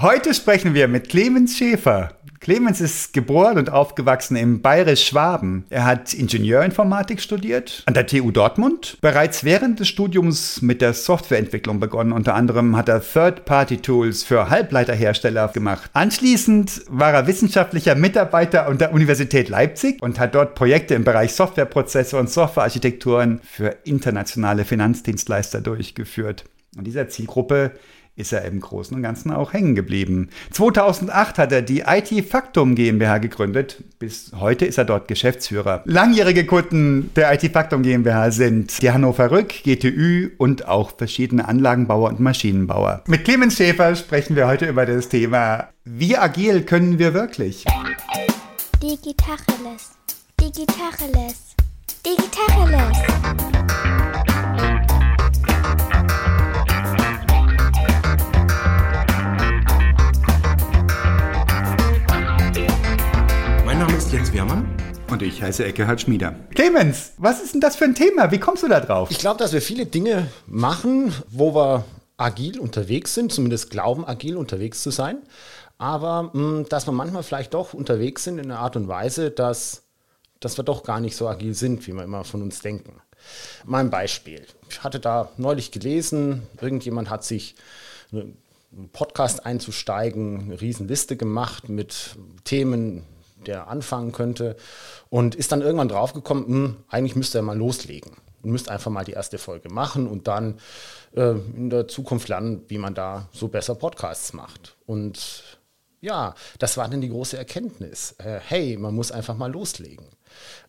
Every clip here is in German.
Heute sprechen wir mit Clemens Schäfer. Clemens ist geboren und aufgewachsen im Bayerisch-Schwaben. Er hat Ingenieurinformatik studiert an der TU Dortmund. Bereits während des Studiums mit der Softwareentwicklung begonnen. Unter anderem hat er Third-Party-Tools für Halbleiterhersteller gemacht. Anschließend war er wissenschaftlicher Mitarbeiter an der Universität Leipzig und hat dort Projekte im Bereich Softwareprozesse und Softwarearchitekturen für internationale Finanzdienstleister durchgeführt. Und dieser Zielgruppe ist er im Großen und Ganzen auch hängen geblieben. 2008 hat er die IT Factum GmbH gegründet. Bis heute ist er dort Geschäftsführer. Langjährige Kunden der IT Factum GmbH sind die Hannover Rück, GTÜ und auch verschiedene Anlagenbauer und Maschinenbauer. Mit Clemens Schäfer sprechen wir heute über das Thema, wie agil können wir wirklich? Digitacheles. Digitacheles. Digitacheles. Jens Wehrmann. Und ich heiße Eckehard Schmieder. Clemens, was ist denn das für ein Thema? Wie kommst du da drauf? Ich glaube, dass wir viele Dinge machen, wo wir agil unterwegs sind, zumindest glauben, agil unterwegs zu sein. Aber mh, hm, dass wir manchmal vielleicht doch unterwegs sind in einer Art und Weise, dass, dass wir doch gar nicht so agil sind, wie wir immer von uns denken. Mal ein Beispiel. Ich hatte da neulich gelesen, irgendjemand hat sich einen Podcast einzusteigen, eine Riesenliste gemacht mit Themen, der anfangen könnte und ist dann irgendwann draufgekommen, hm, eigentlich müsste er mal loslegen und müsste einfach mal die erste Folge machen und dann äh, in der Zukunft lernen, wie man da so besser Podcasts macht. Und ja, das war dann die große Erkenntnis. Äh, hey, man muss einfach mal loslegen.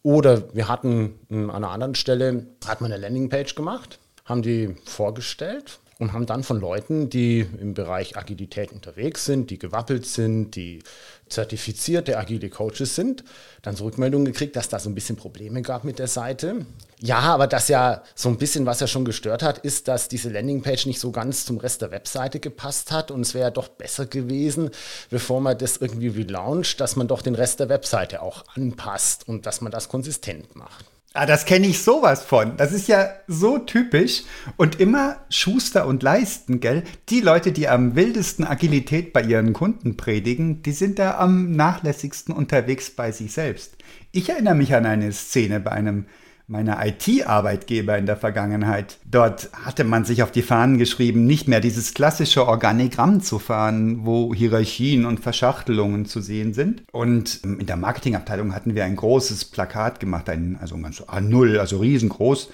Oder wir hatten hm, an einer anderen Stelle, hat man eine Landingpage gemacht, haben die vorgestellt und haben dann von Leuten, die im Bereich Agilität unterwegs sind, die gewappelt sind, die zertifizierte agile Coaches sind, dann so Rückmeldungen gekriegt, dass da so ein bisschen Probleme gab mit der Seite. Ja, aber das ja so ein bisschen, was ja schon gestört hat, ist, dass diese Landingpage nicht so ganz zum Rest der Webseite gepasst hat und es wäre ja doch besser gewesen, bevor man das irgendwie relauncht, dass man doch den Rest der Webseite auch anpasst und dass man das konsistent macht. Ah, das kenne ich sowas von. Das ist ja so typisch und immer Schuster und Leisten, gell? Die Leute, die am wildesten Agilität bei ihren Kunden predigen, die sind da am nachlässigsten unterwegs bei sich selbst. Ich erinnere mich an eine Szene bei einem meiner IT-Arbeitgeber in der Vergangenheit. Dort hatte man sich auf die Fahnen geschrieben, nicht mehr dieses klassische Organigramm zu fahren, wo Hierarchien und Verschachtelungen zu sehen sind. Und ähm, in der Marketingabteilung hatten wir ein großes Plakat gemacht, ein, also ganz A0, also riesengroß,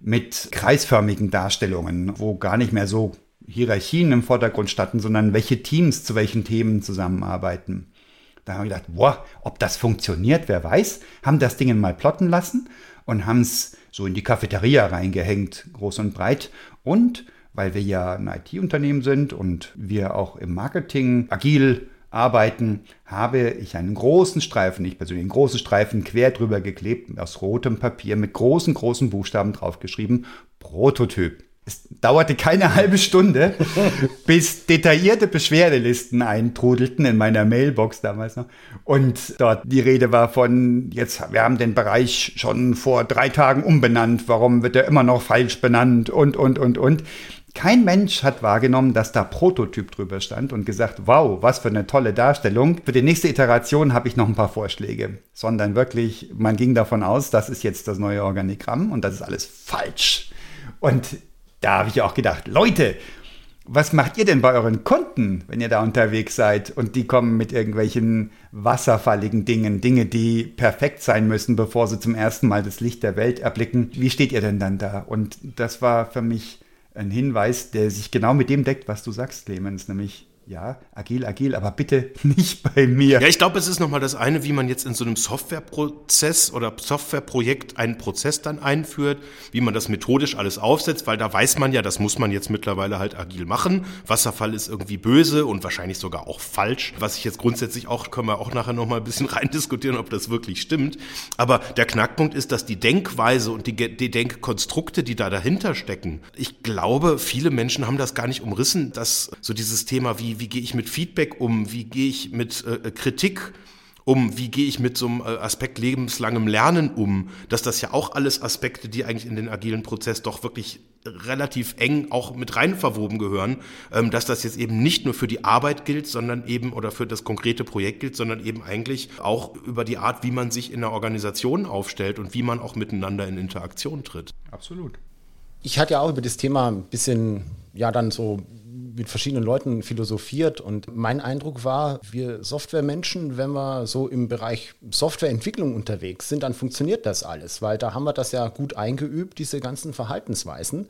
mit kreisförmigen Darstellungen, wo gar nicht mehr so Hierarchien im Vordergrund standen, sondern welche Teams zu welchen Themen zusammenarbeiten. Da haben wir gedacht, boah, ob das funktioniert, wer weiß. Haben das Ding mal plotten lassen und haben es so in die Cafeteria reingehängt, groß und breit. Und weil wir ja ein IT-Unternehmen sind und wir auch im Marketing agil arbeiten, habe ich einen großen Streifen, ich persönlich einen großen Streifen quer drüber geklebt, aus rotem Papier mit großen, großen Buchstaben draufgeschrieben, Prototyp. Es dauerte keine halbe Stunde, bis detaillierte Beschwerdelisten eintrudelten in meiner Mailbox damals noch. Und dort die Rede war von, jetzt, wir haben den Bereich schon vor drei Tagen umbenannt, warum wird er immer noch falsch benannt und, und, und, und. Kein Mensch hat wahrgenommen, dass da Prototyp drüber stand und gesagt, wow, was für eine tolle Darstellung. Für die nächste Iteration habe ich noch ein paar Vorschläge. Sondern wirklich, man ging davon aus, das ist jetzt das neue Organigramm und das ist alles falsch. Und da habe ich auch gedacht, Leute, was macht ihr denn bei euren Kunden, wenn ihr da unterwegs seid und die kommen mit irgendwelchen wasserfalligen Dingen, Dinge, die perfekt sein müssen, bevor sie zum ersten Mal das Licht der Welt erblicken? Wie steht ihr denn dann da? Und das war für mich ein Hinweis, der sich genau mit dem deckt, was du sagst, Clemens, nämlich ja, agil, agil, aber bitte nicht bei mir. Ja, ich glaube, es ist nochmal das eine, wie man jetzt in so einem Softwareprozess oder Softwareprojekt einen Prozess dann einführt, wie man das methodisch alles aufsetzt, weil da weiß man ja, das muss man jetzt mittlerweile halt agil machen. Wasserfall ist irgendwie böse und wahrscheinlich sogar auch falsch. Was ich jetzt grundsätzlich auch, können wir auch nachher nochmal ein bisschen rein diskutieren, ob das wirklich stimmt. Aber der Knackpunkt ist, dass die Denkweise und die, die Denkkonstrukte, die da dahinter stecken, ich glaube, viele Menschen haben das gar nicht umrissen, dass so dieses Thema wie wie, gehe ich mit Feedback um, wie gehe ich mit äh, Kritik um wie gehe ich mit so einem äh, Aspekt lebenslangem Lernen um, dass das ja auch alles Aspekte, die eigentlich in den agilen Prozess doch wirklich relativ eng auch mit rein verwoben gehören, ähm, dass das jetzt eben nicht nur für die Arbeit gilt, sondern eben oder für das konkrete Projekt gilt, sondern eben eigentlich auch über die Art, wie man sich in der Organisation aufstellt und wie man auch miteinander in Interaktion tritt. Absolut. Ich hatte ja auch über das Thema ein bisschen, ja, dann so mit verschiedenen Leuten philosophiert und mein Eindruck war, wir Softwaremenschen, wenn wir so im Bereich Softwareentwicklung unterwegs sind, dann funktioniert das alles, weil da haben wir das ja gut eingeübt, diese ganzen Verhaltensweisen.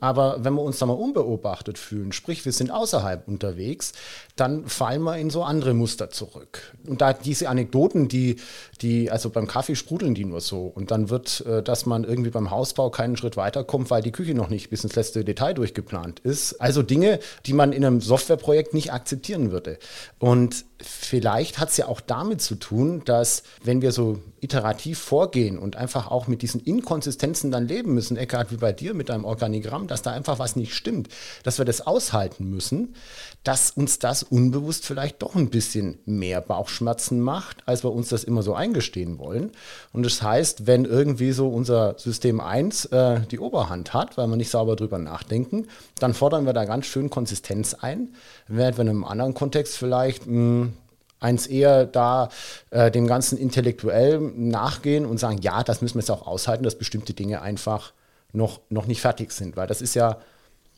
Aber wenn wir uns da mal unbeobachtet fühlen, sprich wir sind außerhalb unterwegs, dann fallen wir in so andere Muster zurück. Und da diese Anekdoten, die, die, also beim Kaffee sprudeln die nur so. Und dann wird, äh, dass man irgendwie beim Hausbau keinen Schritt weiterkommt, weil die Küche noch nicht bis ins letzte Detail durchgeplant ist. Also Dinge, die man in einem Softwareprojekt nicht akzeptieren würde. Und vielleicht hat es ja auch damit zu tun, dass wenn wir so iterativ vorgehen und einfach auch mit diesen Inkonsistenzen dann leben müssen, Eckhard, wie bei dir mit deinem Organigramm, dass da einfach was nicht stimmt, dass wir das aushalten müssen, dass uns das unbewusst vielleicht doch ein bisschen mehr Bauchschmerzen macht, als wir uns das immer so eingestehen wollen. Und das heißt, wenn irgendwie so unser System 1 äh, die Oberhand hat, weil wir nicht sauber drüber nachdenken, dann fordern wir da ganz schön Konsistenz ein, während wir in einem anderen Kontext vielleicht mh, hm, eins eher da äh, dem Ganzen intellektuell nachgehen und sagen, ja, das müssen wir jetzt auch aushalten, dass bestimmte Dinge einfach noch, noch nicht fertig sind. Weil das ist ja,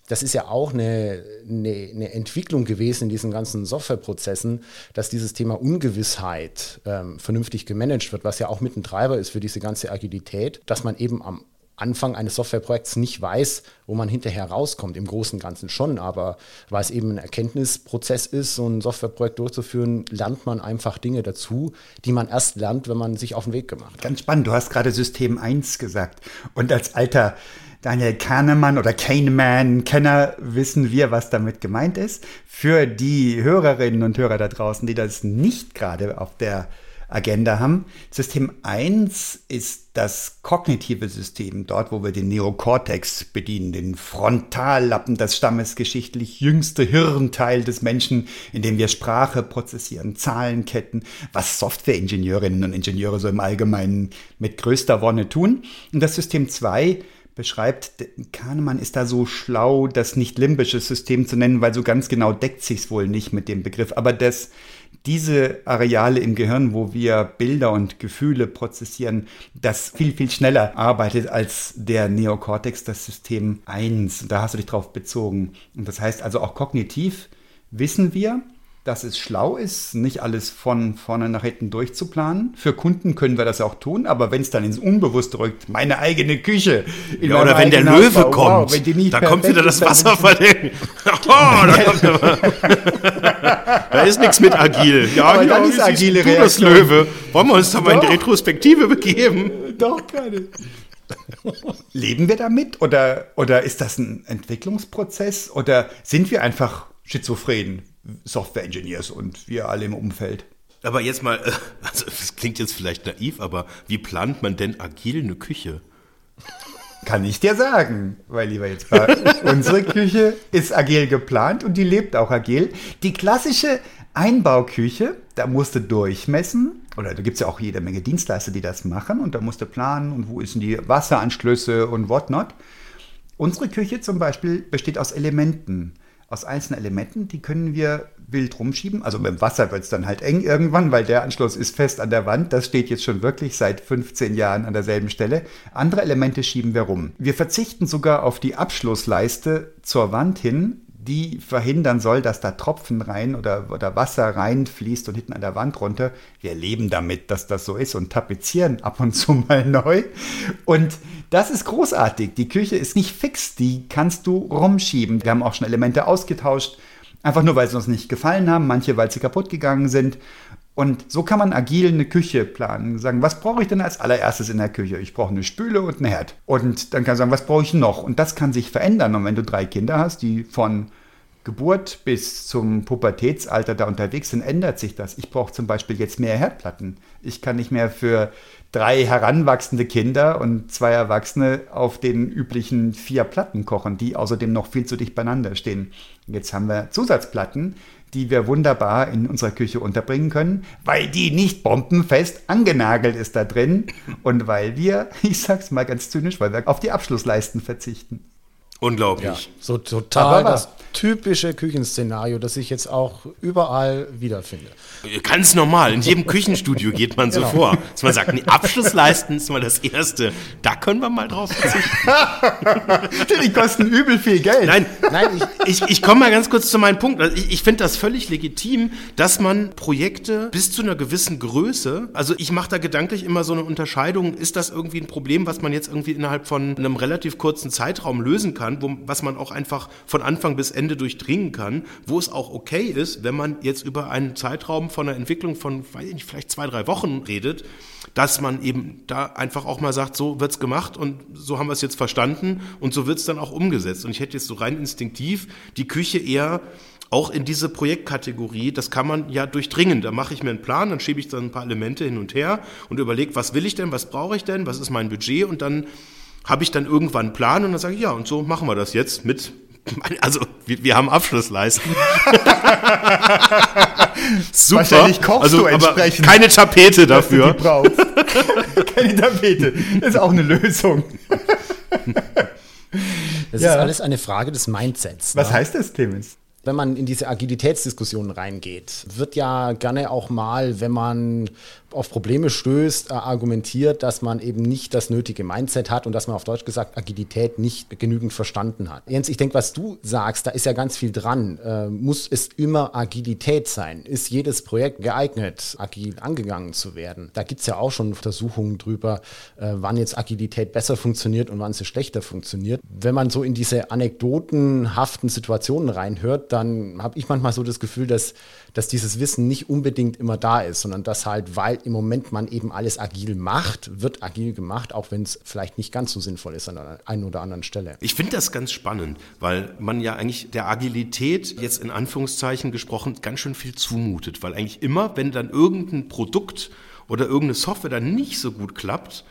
das ist ja auch eine, eine, eine Entwicklung gewesen in diesen ganzen Softwareprozessen, dass dieses Thema Ungewissheit ähm, vernünftig gemanagt wird, was ja auch mit ein Treiber ist für diese ganze Agilität, dass man eben am Anfang eines Softwareprojekts nicht weiß, wo man hinterher rauskommt. Im Großen und Ganzen schon, aber weil es eben ein Erkenntnisprozess ist, so ein Softwareprojekt durchzuführen, lernt man einfach Dinge dazu, die man erst lernt, wenn man sich auf den Weg gemacht hat. Ganz spannend, du hast gerade System 1 gesagt. Und als alter Daniel Kahnemann oder Kahneman-Kenner wissen wir, was damit gemeint ist. Für die Hörerinnen und Hörer da draußen, die das nicht gerade auf der Agenda haben. System 1 ist das kognitive System, dort wo wir den Neokortex bedienen, den Frontallappen, das stammesgeschichtlich jüngste Hirnteil des Menschen, in dem wir Sprache prozessieren, Zahlenketten, was Softwareingenieurinnen und Ingenieure so im Allgemeinen mit größter Wonne tun. Und das System 2 beschreibt, Kahnemann ist da so schlau, das nicht limbisches System zu nennen, weil so ganz genau deckt sich's wohl nicht mit dem Begriff. Aber das diese Areale im Gehirn, wo wir Bilder und Gefühle prozessieren, das viel, viel schneller arbeitet als der Neokortex, das System 1. Da hast du dich drauf bezogen. Und das heißt also auch kognitiv wissen wir, dass es schlau ist, nicht alles von vorne nach hinten durchzuplanen. Für Kunden können wir das auch tun, aber wenn es dann ins Unbewusste rückt, meine eigene Küche. Ja, oder wenn der Löwe Haus, kommt, wow, da kommt wieder das Wasser verdenken. Oh, da, da ist nichts mit agil. Ja, aber ja, dann ist agile du das Löwe. Wollen wir uns da mal in die Retrospektive begeben? Doch, keine. Leben wir damit oder, oder ist das ein Entwicklungsprozess oder sind wir einfach schizophren? Software-Engineers und wir alle im Umfeld. Aber jetzt mal, also das klingt jetzt vielleicht naiv, aber wie plant man denn agil eine Küche? Kann ich dir sagen, weil lieber jetzt unsere Küche ist agil geplant und die lebt auch agil. Die klassische Einbauküche, da musst du durchmessen, oder da gibt es ja auch jede Menge Dienstleister, die das machen und da musst du planen und wo sind die Wasseranschlüsse und whatnot. Unsere Küche zum Beispiel besteht aus Elementen aus einzelnen Elementen, die können wir wild rumschieben. Also mit dem Wasser wird es dann halt eng irgendwann, weil der Anschluss ist fest an der Wand. Das steht jetzt schon wirklich seit 15 Jahren an derselben Stelle. Andere Elemente schieben wir rum. Wir verzichten sogar auf die Abschlussleiste zur Wand hin, die verhindern soll, dass da Tropfen rein oder, oder Wasser reinfließt und hinten an der Wand runter. Wir leben damit, dass das so ist und tapezieren ab und zu mal neu. Und das ist großartig. Die Küche ist nicht fix, die kannst du rumschieben. Wir haben auch schon Elemente ausgetauscht, einfach nur weil sie uns nicht gefallen haben, manche weil sie kaputt gegangen sind. Und so kann man agil eine Küche planen. Sagen, was brauche ich denn als allererstes in der Küche? Ich brauche eine Spüle und einen Herd. Und dann kann ich sagen, was brauche ich noch? Und das kann sich verändern. Und wenn du drei Kinder hast, die von Geburt bis zum Pubertätsalter da unterwegs sind, ändert sich das. Ich brauche zum Beispiel jetzt mehr Herdplatten. Ich kann nicht mehr für drei heranwachsende Kinder und zwei Erwachsene auf den üblichen vier Platten kochen, die außerdem noch viel zu dicht beieinander stehen. Jetzt haben wir Zusatzplatten, die wir wunderbar in unserer Küche unterbringen können, weil die nicht bombenfest angenagelt ist da drin und weil wir, ich sag's mal ganz zynisch, weil wir auf die Abschlussleisten verzichten. Unglaublich. Ja, so total das typische Küchenszenario, das ich jetzt auch überall wiederfinde. Ganz normal. In jedem Küchenstudio geht man so genau. vor. Dass man sagt, nee, Abschlussleisten ist mal das Erste. Da können wir mal drauf verzichten. Die kosten übel viel Geld. Nein, nein ich, ich, ich komme mal ganz kurz zu meinem Punkt. Also ich, ich finde das völlig legitim, dass man Projekte bis zu einer gewissen Größe, also ich mache da gedanklich immer so eine Unterscheidung, ist das irgendwie ein Problem, was man jetzt irgendwie innerhalb von einem relativ kurzen Zeitraum lösen kann, wo, was man auch einfach von Anfang bis Ende durchdringen kann, wo es auch okay ist, wenn man jetzt über einen Zeitraum von einer Entwicklung von, weiß ich nicht, vielleicht zwei, drei Wochen redet, dass man eben da einfach auch mal sagt, so wird's gemacht und so haben wir es jetzt verstanden und so wird's dann auch umgesetzt. Und ich hätte jetzt so rein instinktiv die Küche eher auch in diese Projektkategorie, das kann man ja durchdringen. Da mache ich mir einen Plan, dann schiebe ich dann ein paar Elemente hin und her und überlege, was will ich denn, was brauche ich denn, was ist mein Budget und dann habe ich dann irgendwann einen Plan und dann sage ich, ja, und so machen wir das jetzt mit also, wir, wir haben Abschlussleisten. Super. Wahrscheinlich kochst also, du entsprechend. keine Tapete dafür. Du brauchst. keine Tapete. Das ist auch eine Lösung. Das ja. ist alles eine Frage des Mindsets. Was ne? heißt das, Clemens? wenn man in diese Agilitätsdiskussionen reingeht, wird ja gerne auch mal, wenn man auf Probleme stößt, äh, argumentiert, dass man eben nicht das nötige Mindset hat und dass man auf Deutsch gesagt Agilität nicht genügend verstanden hat. Jens, ich denke, was du sagst, da ist ja ganz viel dran. Äh, muss es immer Agilität sein? Ist jedes Projekt geeignet, agil angegangen zu werden? Da gibt es ja auch schon Untersuchungen drüber, äh, wann jetzt Agilität besser funktioniert und wann sie schlechter funktioniert. Wenn man so in diese anekdotenhaften Situationen reinhört, dann habe ich manchmal so das Gefühl, dass dass dieses Wissen nicht unbedingt immer da ist, sondern dass halt, weil im Moment man eben alles agil macht, wird agil gemacht, auch wenn es vielleicht nicht ganz so sinnvoll ist an der einen oder anderen Stelle. Ich finde das ganz spannend, weil man ja eigentlich der Agilität jetzt in Anführungszeichen gesprochen ganz schön viel zumutet, weil eigentlich immer, wenn dann irgendein Produkt oder irgendeine Software dann nicht so gut klappt,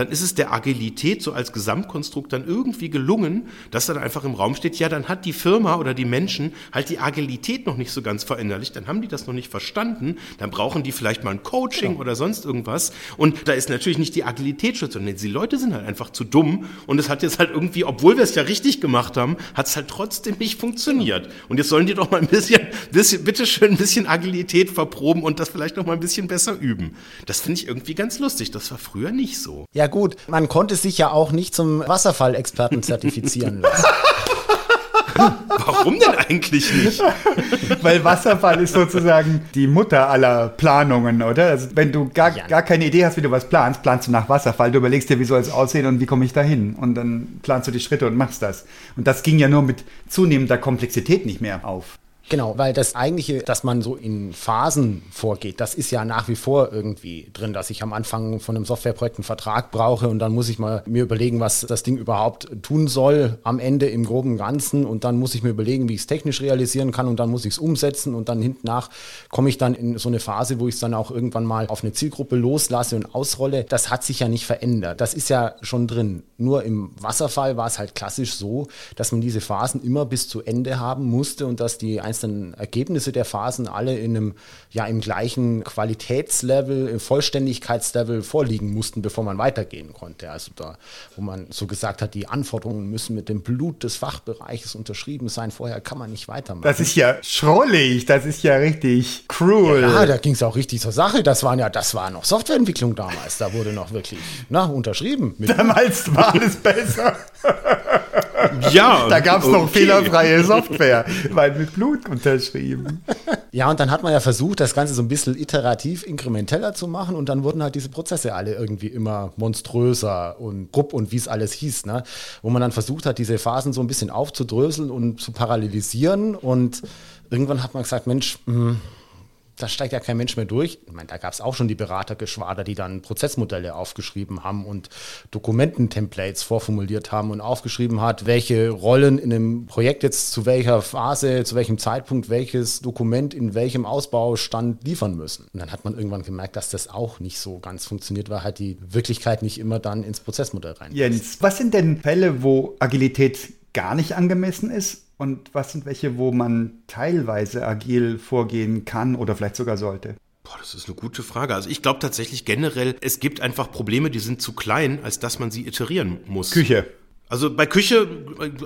dann ist es der Agilität so als Gesamtkonstrukt dann irgendwie gelungen, dass dann einfach im Raum steht, ja, dann hat die Firma oder die Menschen halt die Agilität noch nicht so ganz verinnerlicht, dann haben die das noch nicht verstanden, dann brauchen die vielleicht mal ein Coaching genau. oder sonst irgendwas und da ist natürlich nicht die Agilität schuld, sondern die Leute sind halt einfach zu dumm und es hat jetzt halt irgendwie, obwohl wir es ja richtig gemacht haben, hat es halt trotzdem nicht funktioniert und jetzt sollen die doch mal ein bisschen, bisschen bitteschön ein bisschen Agilität verproben und das vielleicht noch mal ein bisschen besser üben. Das finde ich irgendwie ganz lustig, das war früher nicht so. Ja gut, man konnte sich ja auch nicht zum Wasserfallexperten zertifizieren lassen. Warum denn eigentlich nicht? Weil Wasserfall ist sozusagen die Mutter aller Planungen, oder? Also wenn du gar, ja. gar keine Idee hast, wie du was planst, planst du nach Wasserfall. Du überlegst dir, wie soll es aussehen und wie komme ich da hin? Und dann planst du die Schritte und machst das. Und das ging ja nur mit zunehmender Komplexität nicht mehr auf. Genau, weil das eigentliche, dass man so in Phasen vorgeht, das ist ja nach wie vor irgendwie drin, dass ich am Anfang von einem Softwareprojekt einen Vertrag brauche und dann muss ich mal mir überlegen, was das Ding überhaupt tun soll am Ende im groben Ganzen und dann muss ich mir überlegen, wie ich es technisch realisieren kann und dann muss ich es umsetzen und dann hinten nach komme ich dann in so eine Phase, wo ich es dann auch irgendwann mal auf eine Zielgruppe loslasse und ausrolle. Das hat sich ja nicht verändert. Das ist ja schon drin. Nur im Wasserfall war es halt klassisch so, dass man diese Phasen immer bis zu Ende haben musste und dass die einzelnen einzelnen Ergebnisse der Phasen alle in einem, ja, im gleichen Qualitätslevel, im Vollständigkeitslevel vorliegen mussten, bevor man weitergehen konnte. Also da, wo man so gesagt hat, die Anforderungen müssen mit dem Blut des Fachbereiches unterschrieben sein, vorher kann man nicht weitermachen. Das ist ja schrullig, das ist ja richtig cruel. Ja, da ging es auch richtig zur Sache. Das waren ja, das war noch Softwareentwicklung damals. Da wurde noch wirklich na, unterschrieben. damals war alles besser. Ja. Da gab es okay. noch fehlerfreie Software, weil mit Blut unterschrieben. Ja, und dann hat man ja versucht, das Ganze so ein bisschen iterativ inkrementeller zu machen und dann wurden halt diese Prozesse alle irgendwie immer monströser und grupp und wie es alles hieß, ne? Wo man dann versucht hat, diese Phasen so ein bisschen aufzudröseln und zu parallelisieren und irgendwann hat man gesagt, Mensch, mh, hm, da steigt ja kein Mensch mehr durch. Ich meine, da gab es auch schon die Beratergeschwader, die dann Prozessmodelle aufgeschrieben haben und Dokumententemplates vorformuliert haben und aufgeschrieben hat, welche Rollen in einem Projekt jetzt zu welcher Phase, zu welchem Zeitpunkt welches Dokument in welchem Ausbaustand liefern müssen. Und dann hat man irgendwann gemerkt, dass das auch nicht so ganz funktioniert, weil halt die Wirklichkeit nicht immer dann ins Prozessmodell rein. Jens, was sind denn Fälle, wo Agilität gar nicht angemessen ist? Und was sind welche, wo man teilweise agil vorgehen kann oder vielleicht sogar sollte? Boah, das ist eine gute Frage. Also ich glaube tatsächlich generell, es gibt einfach Probleme, die sind zu klein, als dass man sie iterieren muss. Küche. Also bei Küche,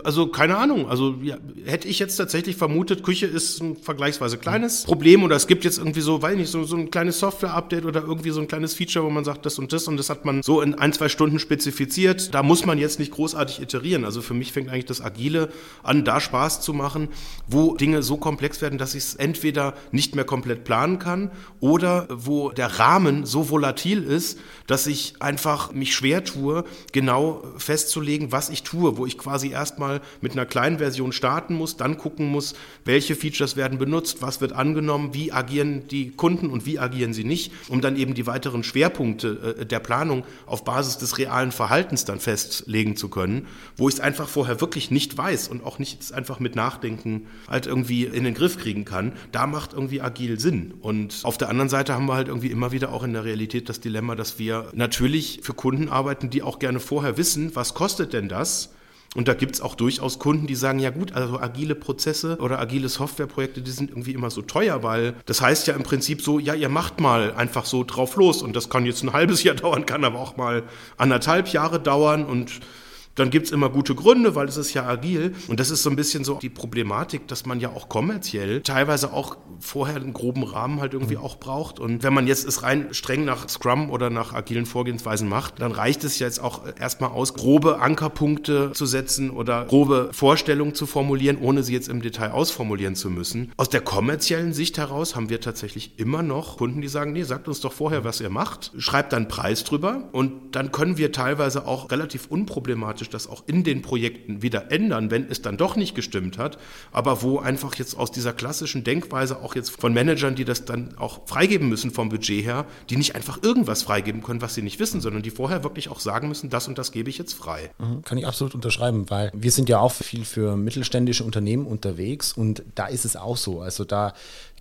also keine Ahnung, also ja, hätte ich jetzt tatsächlich vermutet, Küche ist ein vergleichsweise kleines Problem oder es gibt jetzt irgendwie so, weiß nicht, so, so ein kleines Software-Update oder irgendwie so ein kleines Feature, wo man sagt, das und das und das hat man so in ein, zwei Stunden spezifiziert. Da muss man jetzt nicht großartig iterieren. Also für mich fängt eigentlich das Agile an, da Spaß zu machen, wo Dinge so komplex werden, dass ich es entweder nicht mehr komplett planen kann oder wo der Rahmen so volatil ist, dass ich einfach mich schwer tue, genau festzulegen, was ich tue, wo ich quasi erstmal mit einer kleinen Version starten muss, dann gucken muss, welche Features werden benutzt, was wird angenommen, wie agieren die Kunden und wie agieren sie nicht, um dann eben die weiteren Schwerpunkte äh, der Planung auf Basis des realen Verhaltens dann festlegen zu können, wo ich es einfach vorher wirklich nicht weiß und auch nicht einfach mit Nachdenken halt irgendwie in den Griff kriegen kann. Da macht irgendwie agil Sinn. Und auf der anderen Seite haben wir halt irgendwie immer wieder auch in der Realität das Dilemma, dass wir natürlich für Kunden arbeiten, die auch gerne vorher wissen, was kostet denn das? Das. Und da gibt es auch durchaus Kunden, die sagen, ja gut, also agile Prozesse oder agile Softwareprojekte, die sind irgendwie immer so teuer, weil das heißt ja im Prinzip so, ja, ihr macht mal einfach so drauf los und das kann jetzt ein halbes Jahr dauern, kann aber auch mal anderthalb Jahre dauern und dann gibt's immer gute Gründe, weil es ist ja agil. Und das ist so ein bisschen so die Problematik, dass man ja auch kommerziell teilweise auch vorher einen groben Rahmen halt irgendwie auch braucht. Und wenn man jetzt es rein streng nach Scrum oder nach agilen Vorgehensweisen macht, dann reicht es jetzt auch erstmal aus, grobe Ankerpunkte zu setzen oder grobe Vorstellungen zu formulieren, ohne sie jetzt im Detail ausformulieren zu müssen. Aus der kommerziellen Sicht heraus haben wir tatsächlich immer noch Kunden, die sagen, nee, sagt uns doch vorher, was ihr macht, schreibt dann Preis drüber und dann können wir teilweise auch relativ unproblematisch automatisch das auch in den Projekten wieder ändern, wenn es dann doch nicht gestimmt hat, aber wo einfach jetzt aus dieser klassischen Denkweise auch jetzt von Managern, die das dann auch freigeben müssen vom Budget her, die nicht einfach irgendwas freigeben können, was sie nicht wissen, sondern die vorher wirklich auch sagen müssen, das und das gebe ich jetzt frei. Mhm, kann ich absolut unterschreiben, weil wir sind ja auch viel für mittelständische Unternehmen unterwegs und da ist es auch so. Also da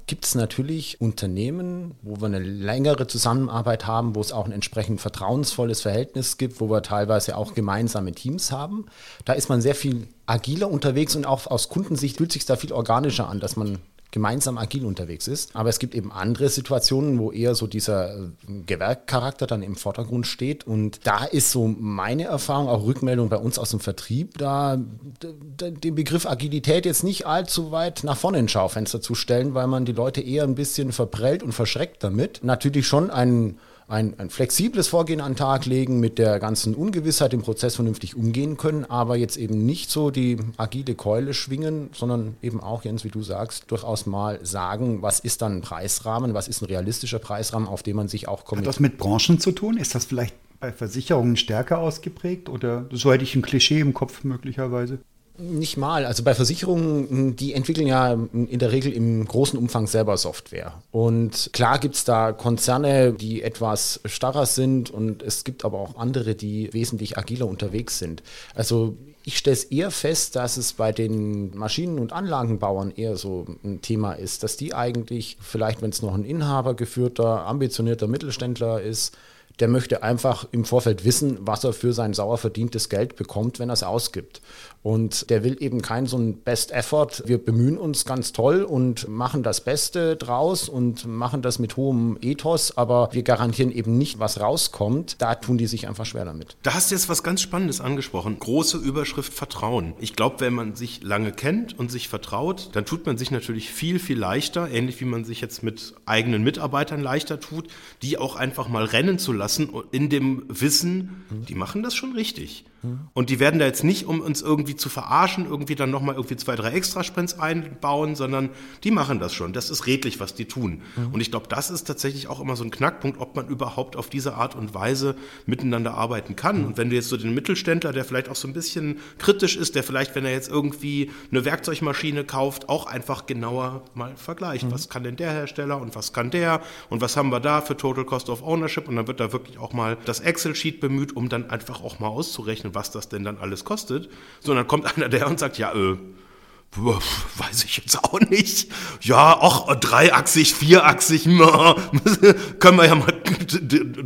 gibt es natürlich Unternehmen, wo wir eine längere Zusammenarbeit haben, wo es auch ein entsprechend vertrauensvolles Verhältnis gibt, wo wir teilweise auch gemeinsame Teams haben. Da ist man sehr viel agiler unterwegs und auch aus Kundensicht fühlt sich da viel organischer an, dass man gemeinsam agil unterwegs ist. Aber es gibt eben andere Situationen, wo eher so dieser äh, Gewerkcharakter dann im Vordergrund steht. Und da ist so meine Erfahrung, auch Rückmeldung bei uns aus dem Vertrieb, da den Begriff Agilität jetzt nicht allzu weit nach vorne ins Schaufenster zu stellen, weil man die Leute eher ein bisschen verprellt und verschreckt damit. Natürlich schon ein ein, ein, flexibles Vorgehen an den Tag legen, mit der ganzen Ungewissheit im Prozess vernünftig umgehen können, aber jetzt eben nicht so die agile Keule schwingen, sondern eben auch, Jens, wie du sagst, durchaus mal sagen, was ist dann ein Preisrahmen, was ist ein realistischer Preisrahmen, auf den man sich auch kommt. Hat das mit Branchen zu tun? Ist das vielleicht bei Versicherungen stärker ausgeprägt oder so hätte ich ein Klischee im Kopf möglicherweise? Nicht mal. Also bei Versicherungen, die entwickeln ja in der Regel im großen Umfang selber Software. Und klar gibt es da Konzerne, die etwas starrer sind und es gibt aber auch andere, die wesentlich agiler unterwegs sind. Also ich stelle es eher fest, dass es bei den Maschinen- und Anlagenbauern eher so ein Thema ist, dass die eigentlich, vielleicht wenn es noch ein inhabergeführter, ambitionierter Mittelständler ist, der möchte einfach im Vorfeld wissen, was er für sein sauer verdientes Geld bekommt, wenn er es ausgibt. Und der will eben kein so ein Best Effort. Wir bemühen uns ganz toll und machen das Beste draus und machen das mit hohem Ethos, aber wir garantieren eben nicht, was rauskommt. Da tun die sich einfach schwer damit. Da hast du jetzt was ganz Spannendes angesprochen. Große Überschrift Vertrauen. Ich glaube, wenn man sich lange kennt und sich vertraut, dann tut man sich natürlich viel, viel leichter, ähnlich wie man sich jetzt mit eigenen Mitarbeitern leichter tut, die auch einfach mal rennen zu lassen in dem Wissen, die machen das schon richtig. Und die werden da jetzt nicht, um uns irgendwie zu verarschen, irgendwie dann nochmal irgendwie zwei, drei Extrasprints einbauen, sondern die machen das schon. Das ist redlich, was die tun. Mhm. Und ich glaube, das ist tatsächlich auch immer so ein Knackpunkt, ob man überhaupt auf diese Art und Weise miteinander arbeiten kann. Mhm. Und wenn du jetzt so den Mittelständler, der vielleicht auch so ein bisschen kritisch ist, der vielleicht, wenn er jetzt irgendwie eine Werkzeugmaschine kauft, auch einfach genauer mal vergleicht. Mhm. Was kann denn der Hersteller und was kann der und was haben wir da für Total Cost of Ownership? Und dann wird da wirklich auch mal das Excel-Sheet bemüht, um dann einfach auch mal auszurechnen, was das denn dann alles kostet, sondern kommt einer der und sagt, ja, äh, Weiß ich jetzt auch nicht. Ja, auch dreiachsig, vierachsig, können wir ja mal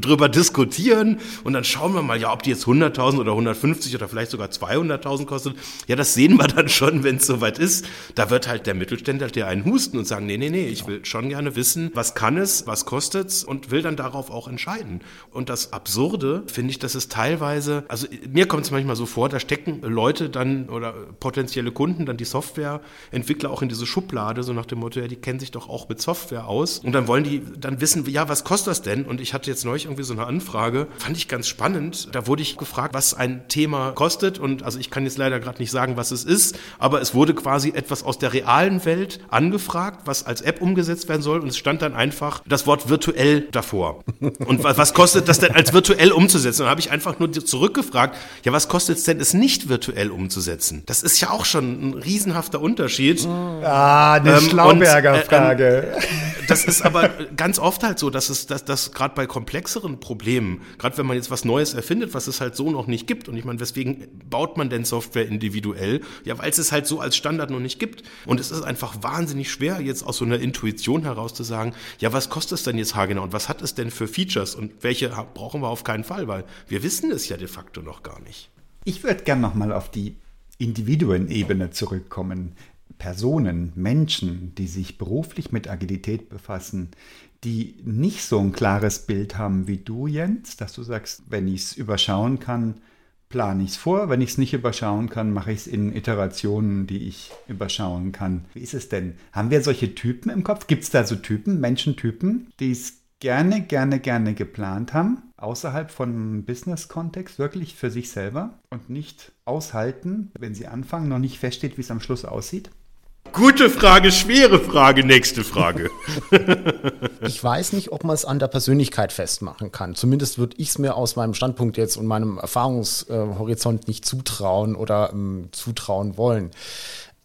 drüber diskutieren. Und dann schauen wir mal, ja, ob die jetzt 100.000 oder 150 oder vielleicht sogar 200.000 kostet. Ja, das sehen wir dann schon, wenn es soweit ist. Da wird halt der Mittelständler der einen husten und sagen, nee, nee, nee, ich will schon gerne wissen, was kann es, was kostet es und will dann darauf auch entscheiden. Und das Absurde finde ich, dass es teilweise, also mir kommt es manchmal so vor, da stecken Leute dann oder potenzielle Kunden dann die Software Softwareentwickler auch in diese Schublade, so nach dem Motto, ja, die kennen sich doch auch mit Software aus. Und dann wollen die dann wissen, ja, was kostet das denn? Und ich hatte jetzt neulich irgendwie so eine Anfrage, fand ich ganz spannend. Da wurde ich gefragt, was ein Thema kostet. Und also ich kann jetzt leider gerade nicht sagen, was es ist, aber es wurde quasi etwas aus der realen Welt angefragt, was als App umgesetzt werden soll. Und es stand dann einfach das Wort virtuell davor. Und was kostet das denn als virtuell umzusetzen? Und dann habe ich einfach nur zurückgefragt, ja, was kostet es denn, es nicht virtuell umzusetzen? Das ist ja auch schon ein riesenhafter namhafter Unterschied. Ah, eine ähm, Schlauberger-Frage. Äh, äh, das ist aber ganz oft halt so, dass es dass, dass gerade bei komplexeren Problemen, gerade wenn man jetzt was Neues erfindet, was es halt so noch nicht gibt, und ich meine, weswegen baut man denn Software individuell? Ja, weil es es halt so als Standard noch nicht gibt. Und es ist einfach wahnsinnig schwer, jetzt aus so einer Intuition heraus zu sagen, ja, was kostet es denn jetzt haargenau und was hat es denn für Features und welche brauchen wir auf keinen Fall, weil wir wissen es ja de facto noch gar nicht. Ich würde gerne nochmal auf die Individuenebene zurückkommen. Personen, Menschen, die sich beruflich mit Agilität befassen, die nicht so ein klares Bild haben wie du, Jens, dass du sagst, wenn ich es überschauen kann, plane ich es vor, wenn ich es nicht überschauen kann, mache ich es in Iterationen, die ich überschauen kann. Wie ist es denn? Haben wir solche Typen im Kopf? Gibt es da so Typen, Menschentypen, die es gerne, gerne, gerne geplant haben, außerhalb von Business-Kontext, wirklich für sich selber und nicht aushalten, wenn sie anfangen, noch nicht feststeht, wie es am Schluss aussieht? Gute Frage, schwere Frage, nächste Frage. ich weiß nicht, ob man es an der Persönlichkeit festmachen kann. Zumindest würde ich es mir aus meinem Standpunkt jetzt und meinem Erfahrungshorizont nicht zutrauen oder ähm, zutrauen wollen.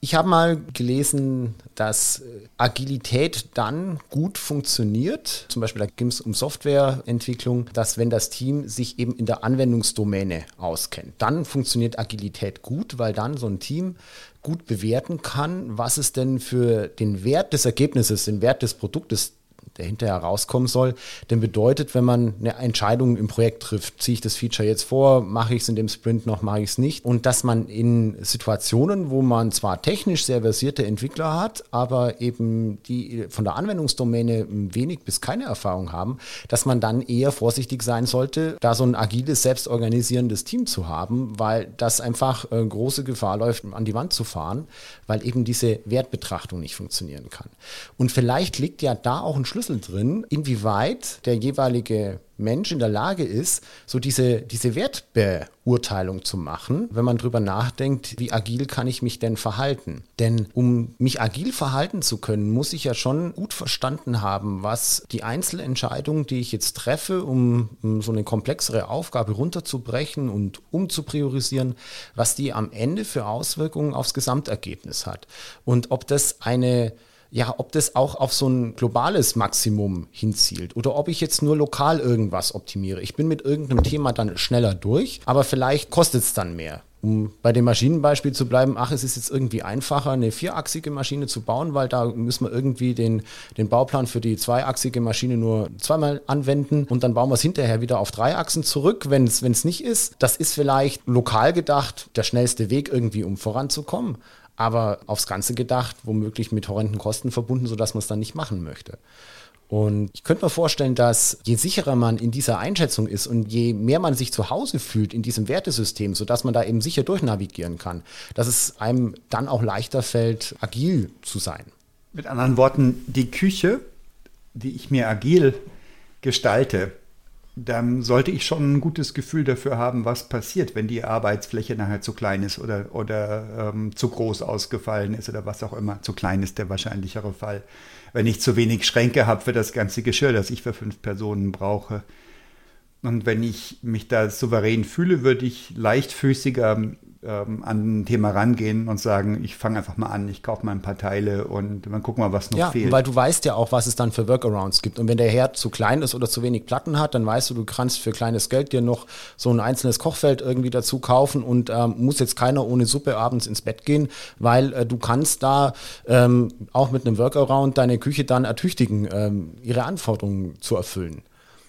Ich habe mal gelesen, dass Agilität dann gut funktioniert. Zum Beispiel da ging es um Softwareentwicklung, dass wenn das Team sich eben in der Anwendungsdomäne auskennt, dann funktioniert Agilität gut, weil dann so ein Team gut bewerten kann, was es denn für den Wert des Ergebnisses, den Wert des Produktes der hinterher rauskommen soll. Denn bedeutet, wenn man eine Entscheidung im Projekt trifft, ziehe ich das Feature jetzt vor, mache ich es in dem Sprint noch, mache ich es nicht. Und dass man in Situationen, wo man zwar technisch sehr versierte Entwickler hat, aber eben die von der Anwendungsdomäne wenig bis keine Erfahrung haben, dass man dann eher vorsichtig sein sollte, da so ein agiles, selbstorganisierendes Team zu haben, weil das einfach äh, große Gefahr läuft, an die Wand zu fahren, weil eben diese Wertbetrachtung nicht funktionieren kann. Und vielleicht liegt ja da auch ein Schlüssel Schlüssel drin, inwieweit der jeweilige Mensch in der Lage ist, so diese, diese Wertbeurteilung zu machen, wenn man drüber nachdenkt, wie agil kann ich mich denn verhalten? Denn um mich agil verhalten zu können, muss ich ja schon gut verstanden haben, was die Einzelentscheidung, die ich jetzt treffe, um, um so eine komplexere Aufgabe runterzubrechen und umzupriorisieren, was die am Ende für Auswirkungen aufs Gesamtergebnis hat. Und ob das eine ja, ob das auch auf so ein globales Maximum hinzielt oder ob ich jetzt nur lokal irgendwas optimiere. Ich bin mit irgendeinem Thema dann schneller durch, aber vielleicht kostet es dann mehr. Um bei dem Maschinenbeispiel zu bleiben, ach, es ist jetzt irgendwie einfacher, eine vierachsige Maschine zu bauen, weil da müssen wir irgendwie den, den Bauplan für die zweiachsige Maschine nur zweimal anwenden und dann bauen wir es hinterher wieder auf drei Achsen zurück, wenn es nicht ist. Das ist vielleicht lokal gedacht der schnellste Weg irgendwie, um voranzukommen aber aufs Ganze gedacht, womöglich mit horrenden Kosten verbunden, sodass man es dann nicht machen möchte. Und ich könnte mir vorstellen, dass je sicherer man in dieser Einschätzung ist und je mehr man sich zu Hause fühlt in diesem Wertesystem, sodass man da eben sicher durchnavigieren kann, dass es einem dann auch leichter fällt, agil zu sein. Mit anderen Worten, die Küche, die ich mir agil gestalte, dann sollte ich schon ein gutes Gefühl dafür haben, was passiert, wenn die Arbeitsfläche nachher zu klein ist oder, oder ähm, zu groß ausgefallen ist oder was auch immer. Zu klein ist der wahrscheinlichere Fall. Wenn ich zu wenig Schränke habe für das ganze Geschirr, das ich für fünf Personen brauche. Und wenn ich mich da souverän fühle, würde ich leichtfüßiger ähm, an ein Thema rangehen und sagen, ich fange einfach mal an, ich kaufe mal ein paar Teile und dann gucken wir, was noch ja, fehlt. weil du weißt ja auch, was es dann für Workarounds gibt. Und wenn der Herd zu klein ist oder zu wenig Platten hat, dann weißt du, du kannst für kleines Geld dir noch so ein einzelnes Kochfeld irgendwie dazu kaufen und ähm, muss jetzt keiner ohne Suppe abends ins Bett gehen, weil äh, du kannst da ähm, auch mit einem Workaround deine Küche dann ertüchtigen, ähm, ihre Anforderungen zu erfüllen.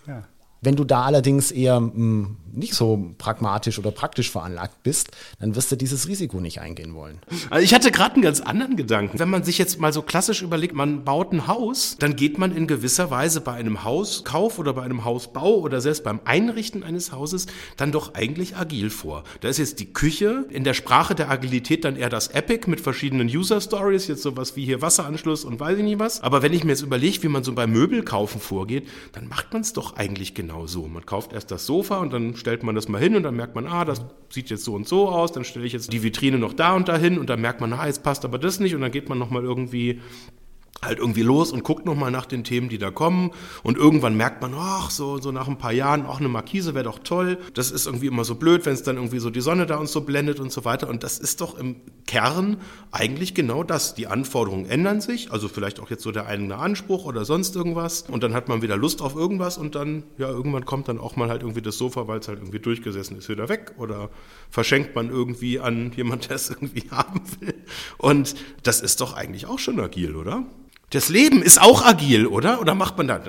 ja. Wenn du da allerdings eher mh, nicht so pragmatisch oder praktisch veranlagt bist, dann wirst du dieses Risiko nicht eingehen wollen. Also ich hatte gerade einen ganz anderen Gedanken. Wenn man sich jetzt mal so klassisch überlegt, man baut ein Haus, dann geht man in gewisser Weise bei einem Hauskauf oder bei einem Hausbau oder selbst beim Einrichten eines Hauses dann doch eigentlich agil vor. Da ist jetzt die Küche in der Sprache der Agilität dann eher das Epic mit verschiedenen User Stories, jetzt sowas wie hier Wasseranschluss und weiß ich nicht was. Aber wenn ich mir jetzt überlege, wie man so beim Möbelkaufen vorgeht, dann macht man es doch eigentlich genau so. Man kauft erst das Sofa und dann stellt man das mal hin und dann merkt man, ah, das sieht jetzt so und so aus, dann stelle ich jetzt die Vitrine noch da und dahin und dann merkt man, ah, jetzt passt aber das nicht und dann geht man nochmal irgendwie halt irgendwie los und guckt nochmal nach den Themen, die da kommen. Und irgendwann merkt man, ach, so, so nach ein paar Jahren, auch eine Markise wäre doch toll. Das ist irgendwie immer so blöd, wenn es dann irgendwie so die Sonne da uns so blendet und so weiter. Und das ist doch im Kern eigentlich genau das. Die Anforderungen ändern sich, also vielleicht auch jetzt so der eigene Anspruch oder sonst irgendwas. Und dann hat man wieder Lust auf irgendwas und dann, ja, irgendwann kommt dann auch mal halt irgendwie das Sofa, weil es halt irgendwie durchgesessen ist, wieder weg. Oder verschenkt man irgendwie an jemand, der es irgendwie haben will. Und das ist doch eigentlich auch schon agil, oder? Das Leben ist auch agil, oder? Oder macht man da,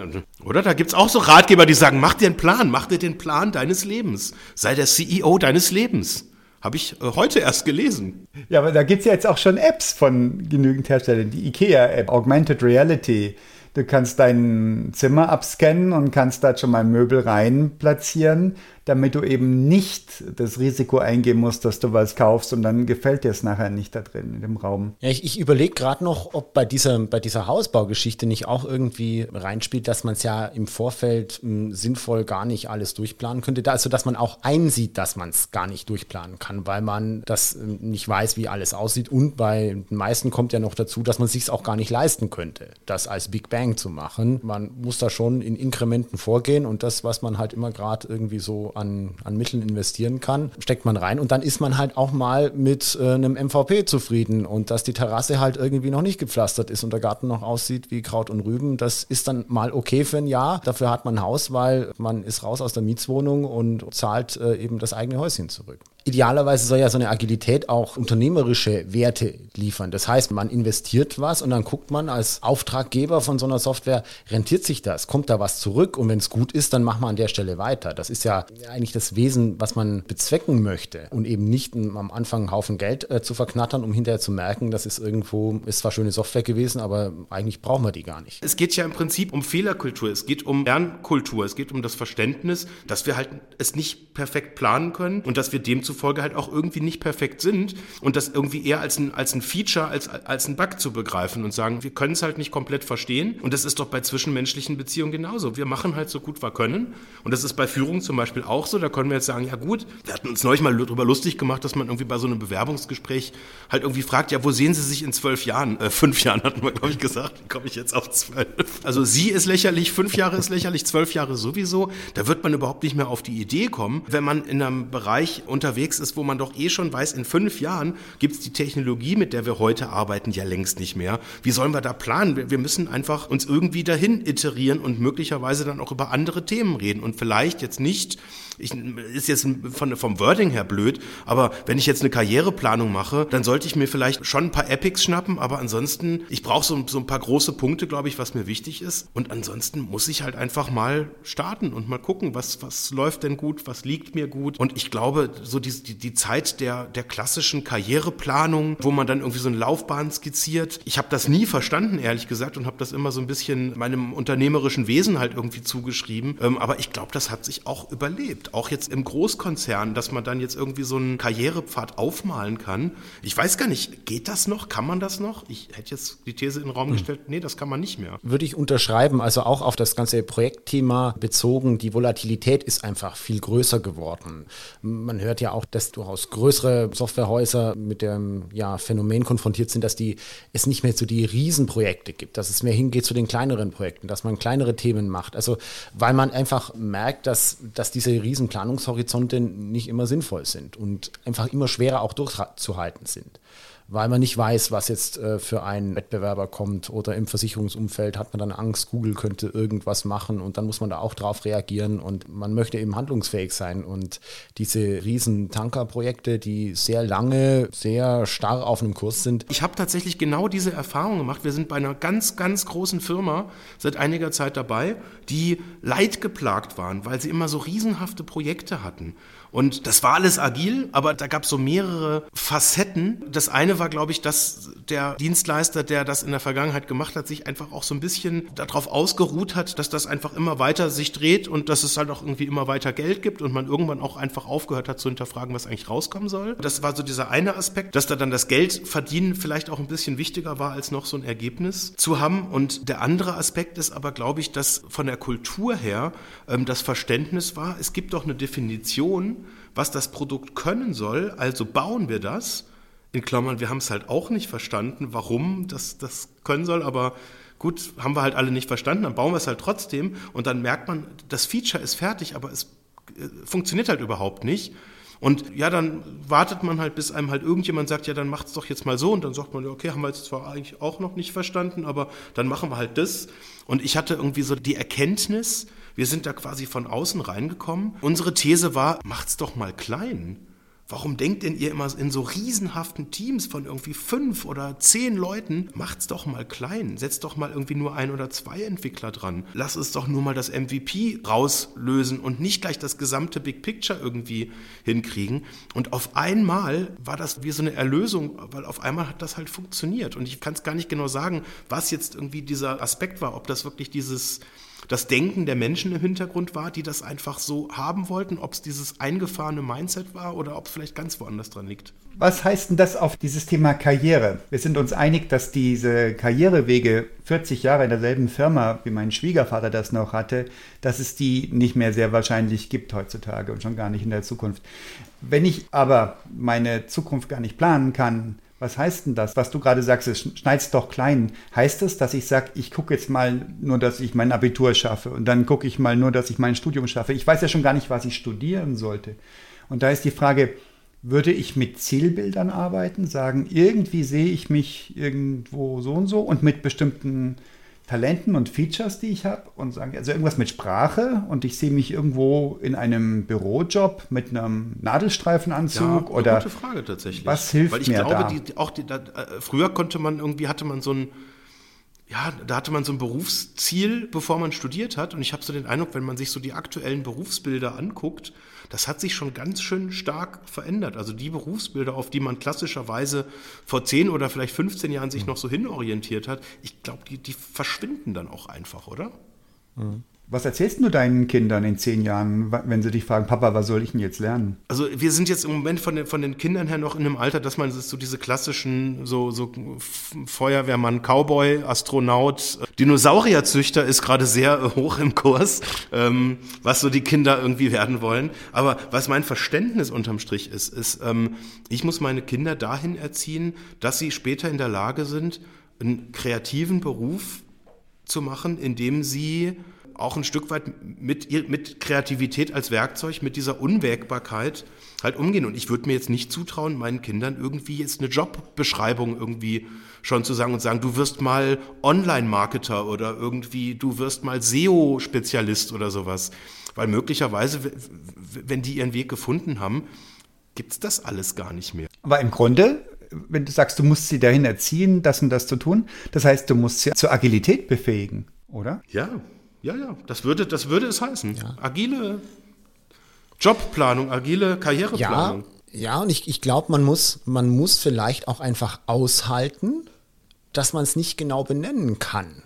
oder? Da gibt's auch so Ratgeber, die sagen, mach dir einen Plan, mach dir den Plan deines Lebens. Sei der CEO deines Lebens. Habe ich äh, heute erst gelesen. Ja, aber da gibt es ja jetzt auch schon Apps von genügend Herstellern. Die IKEA-App, Augmented Reality. Du kannst dein Zimmer abscannen und kannst da schon mal Möbel rein platzieren, damit du eben nicht das Risiko eingehen musst, dass du was kaufst und dann gefällt dir es nachher nicht da drin in dem Raum. Ja, ich, ich überlege gerade noch, ob bei dieser, bei dieser Hausbaugeschichte nicht auch irgendwie reinspielt, dass man es ja im Vorfeld mh, sinnvoll gar nicht alles durchplanen könnte. Da, also, dass man auch einsieht, dass man es gar nicht durchplanen kann, weil man das äh, nicht weiß, wie alles aussieht. Und bei den meisten kommt ja noch dazu, dass man es sich auch gar nicht leisten könnte, das als Big Bang zu machen. Man muss da schon in Inkrementen vorgehen und das, was man halt immer gerade irgendwie so an, an Mitteln investieren kann, steckt man rein und dann ist man halt auch mal mit äh, einem MVP zufrieden und dass die Terrasse halt irgendwie noch nicht gepflastert ist und der Garten noch aussieht wie Kraut und Rüben, das ist dann mal okay für ein Jahr. Dafür hat man ein Haus, weil man ist raus aus der Mietswohnung und zahlt äh, eben das eigene Häuschen zurück. Idealerweise soll ja so eine Agilität auch unternehmerische Werte liefern. Das heißt, man investiert was und dann guckt man als Auftraggeber von so einer Software, rentiert sich das? Kommt da was zurück? Und wenn es gut ist, dann machen wir an der Stelle weiter. Das ist ja eigentlich das Wesen, was man bezwecken möchte und eben nicht am Anfang einen Haufen Geld äh, zu verknattern, um hinterher zu merken, das ist irgendwo, ist zwar schöne Software gewesen, aber eigentlich brauchen wir die gar nicht. Es geht ja im Prinzip um Fehlerkultur, es geht um Lernkultur, es geht um das Verständnis, dass wir halt es nicht perfekt planen können und dass wir demzufolge halt auch irgendwie nicht perfekt sind und das irgendwie eher als ein, als ein Feature, als, als ein Bug zu begreifen und sagen, wir können es halt nicht komplett verstehen und das ist doch bei zwischenmenschlichen Beziehungen genauso. Wir machen halt so gut wir können und das ist bei Führung zum Beispiel auch so, da können wir jetzt sagen, ja gut, wir hatten uns neulich mal darüber lustig gemacht, dass man irgendwie bei so einem Bewerbungsgespräch halt irgendwie fragt, ja, wo sehen Sie sich in zwölf Jahren? Äh, fünf Jahren hatten wir, glaube ich, gesagt, komme ich jetzt auf zwölf? Also sie ist lächerlich, fünf Jahre ist lächerlich, zwölf Jahre sowieso. Da wird man überhaupt nicht mehr auf die Idee kommen, wenn man in einem Bereich unterwegs ist, wo man doch eh schon weiß, in fünf Jahren gibt es die Technologie, mit der wir heute arbeiten, ja längst nicht mehr. Wie sollen wir da planen? Wir, wir müssen einfach uns irgendwie dahin iterieren und möglicherweise dann auch über andere Themen reden und vielleicht jetzt nicht ich, ist jetzt von, vom Wording her blöd, aber wenn ich jetzt eine Karriereplanung mache, dann sollte ich mir vielleicht schon ein paar Epics schnappen, aber ansonsten, ich brauche so, so ein paar große Punkte, glaube ich, was mir wichtig ist. Und ansonsten muss ich halt einfach mal starten und mal gucken, was, was läuft denn gut, was liegt mir gut. Und ich glaube, so die, die, die Zeit der, der klassischen Karriereplanung, wo man dann irgendwie so eine Laufbahn skizziert, ich habe das nie verstanden, ehrlich gesagt, und habe das immer so ein bisschen meinem unternehmerischen Wesen halt irgendwie zugeschrieben. Ähm, aber ich glaube, das hat sich auch überlebt gibt, auch jetzt im Großkonzern, dass man dann jetzt irgendwie so einen Karrierepfad aufmalen kann. Ich weiß gar nicht, geht das noch? Kann man das noch? Ich hätte jetzt die These in den Raum hm. gestellt, nee, das kann man nicht mehr. Würde ich unterschreiben, also auch auf das ganze Projektthema bezogen, die Volatilität ist einfach viel größer geworden. Man hört ja auch, dass durchaus größere Softwarehäuser mit dem ja, Phänomen konfrontiert sind, dass die, es nicht mehr so die Riesenprojekte gibt, dass es mehr hingeht zu den kleineren Projekten, dass man kleinere Themen macht. Also weil man einfach merkt, dass, dass diese Riesen riesen Planungshorizonte nicht immer sinnvoll sind und einfach immer schwerer auch durchzuhalten sind weil man nicht weiß, was jetzt äh, für einen Wettbewerber kommt oder im Versicherungsumfeld hat man dann Angst, Google könnte irgendwas machen und dann muss man da auch drauf reagieren und man möchte eben handlungsfähig sein und diese riesen Tankerprojekte, die sehr lange, sehr starr auf einem Kurs sind. Ich habe tatsächlich genau diese Erfahrung gemacht. Wir sind bei einer ganz, ganz großen Firma seit einiger Zeit dabei, die leidgeplagt waren, weil sie immer so riesenhafte Projekte hatten. Und das war alles agil, aber da gab es so mehrere Facetten. Das eine war, glaube ich, dass der Dienstleister, der das in der Vergangenheit gemacht hat, sich einfach auch so ein bisschen darauf ausgeruht hat, dass das einfach immer weiter sich dreht und dass es halt auch irgendwie immer weiter Geld gibt und man irgendwann auch einfach aufgehört hat zu hinterfragen, was eigentlich rauskommen soll. Das war so dieser eine Aspekt, dass da dann das Geld verdienen vielleicht auch ein bisschen wichtiger war, als noch so ein Ergebnis zu haben. Und der andere Aspekt ist aber, glaube ich, dass von der Kultur her ähm, das Verständnis war, es gibt doch eine Definition, was das Produkt können soll, also bauen wir das. In Klammern, wir haben es halt auch nicht verstanden, warum das, das können soll, aber gut, haben wir halt alle nicht verstanden, dann bauen wir es halt trotzdem und dann merkt man, das Feature ist fertig, aber es äh, funktioniert halt überhaupt nicht. Und ja, dann wartet man halt, bis einem halt irgendjemand sagt, ja, dann macht es doch jetzt mal so. Und dann sagt man, okay, haben wir jetzt zwar eigentlich auch noch nicht verstanden, aber dann machen wir halt das. Und ich hatte irgendwie so die Erkenntnis, wir sind da quasi von außen reingekommen. Unsere These war, macht's doch mal klein. Warum denkt denn ihr immer in so riesenhaften Teams von irgendwie fünf oder zehn Leuten? Macht's doch mal klein. Setzt doch mal irgendwie nur ein oder zwei Entwickler dran. Lass es doch nur mal das MVP rauslösen und nicht gleich das gesamte Big Picture irgendwie hinkriegen. Und auf einmal war das wie so eine Erlösung, weil auf einmal hat das halt funktioniert. Und ich kann es gar nicht genau sagen, was jetzt irgendwie dieser Aspekt war, ob das wirklich dieses das Denken der Menschen im Hintergrund war, die das einfach so haben wollten, ob es dieses eingefahrene Mindset war oder ob es vielleicht ganz woanders dran liegt. Was heißt denn das auf dieses Thema Karriere? Wir sind uns einig, dass diese Karrierewege 40 Jahre in derselben Firma, wie mein Schwiegervater das noch hatte, dass es die nicht mehr sehr wahrscheinlich gibt heutzutage und schon gar nicht in der Zukunft. Wenn ich aber meine Zukunft gar nicht planen kann, was heißt denn das? Was du gerade sagst, es schneid's doch klein. Heißt das, dass ich sage, ich gucke jetzt mal nur, dass ich mein Abitur schaffe und dann gucke ich mal nur, dass ich mein Studium schaffe. Ich weiß ja schon gar nicht, was ich studieren sollte. Und da ist die Frage, würde ich mit Zielbildern arbeiten, sagen, irgendwie sehe ich mich irgendwo so und so und mit bestimmten Talenten und Features, die ich habe und sagen, also irgendwas mit Sprache und ich sehe mich irgendwo in einem Bürojob mit einem Nadelstreifenanzug ja, oder gute Frage tatsächlich. Was hilft Weil ich mir glaube, da? Die, auch die, da, äh, früher konnte man irgendwie hatte man so ein ja, da hatte man so ein Berufsziel, bevor man studiert hat. Und ich habe so den Eindruck, wenn man sich so die aktuellen Berufsbilder anguckt, das hat sich schon ganz schön stark verändert. Also die Berufsbilder, auf die man klassischerweise vor 10 oder vielleicht 15 Jahren sich noch so hinorientiert hat, ich glaube, die, die verschwinden dann auch einfach, oder? Mhm. Was erzählst du deinen Kindern in zehn Jahren, wenn sie dich fragen, Papa, was soll ich denn jetzt lernen? Also wir sind jetzt im Moment von den, von den Kindern her noch in einem Alter, dass man so diese klassischen, so, so Feuerwehrmann, Cowboy, Astronaut, Dinosaurierzüchter ist gerade sehr hoch im Kurs, ähm, was so die Kinder irgendwie werden wollen. Aber was mein Verständnis unterm Strich ist, ist, ähm, ich muss meine Kinder dahin erziehen, dass sie später in der Lage sind, einen kreativen Beruf zu machen, in dem sie auch ein Stück weit mit, mit Kreativität als Werkzeug, mit dieser Unwägbarkeit halt umgehen. Und ich würde mir jetzt nicht zutrauen, meinen Kindern irgendwie jetzt eine Jobbeschreibung irgendwie schon zu sagen und sagen, du wirst mal Online-Marketer oder irgendwie, du wirst mal SEO-Spezialist oder sowas. Weil möglicherweise, wenn die ihren Weg gefunden haben, gibt's das alles gar nicht mehr. Aber im Grunde, wenn du sagst, du musst sie dahin erziehen, das und das zu tun, das heißt, du musst sie zur Agilität befähigen, oder? Ja, ja, ja, das würde, das würde es heißen. Ja. Agile Jobplanung, agile Karriereplanung. Ja, ja und ich, ich glaube, man muss, man muss vielleicht auch einfach aushalten, dass man es nicht genau benennen kann,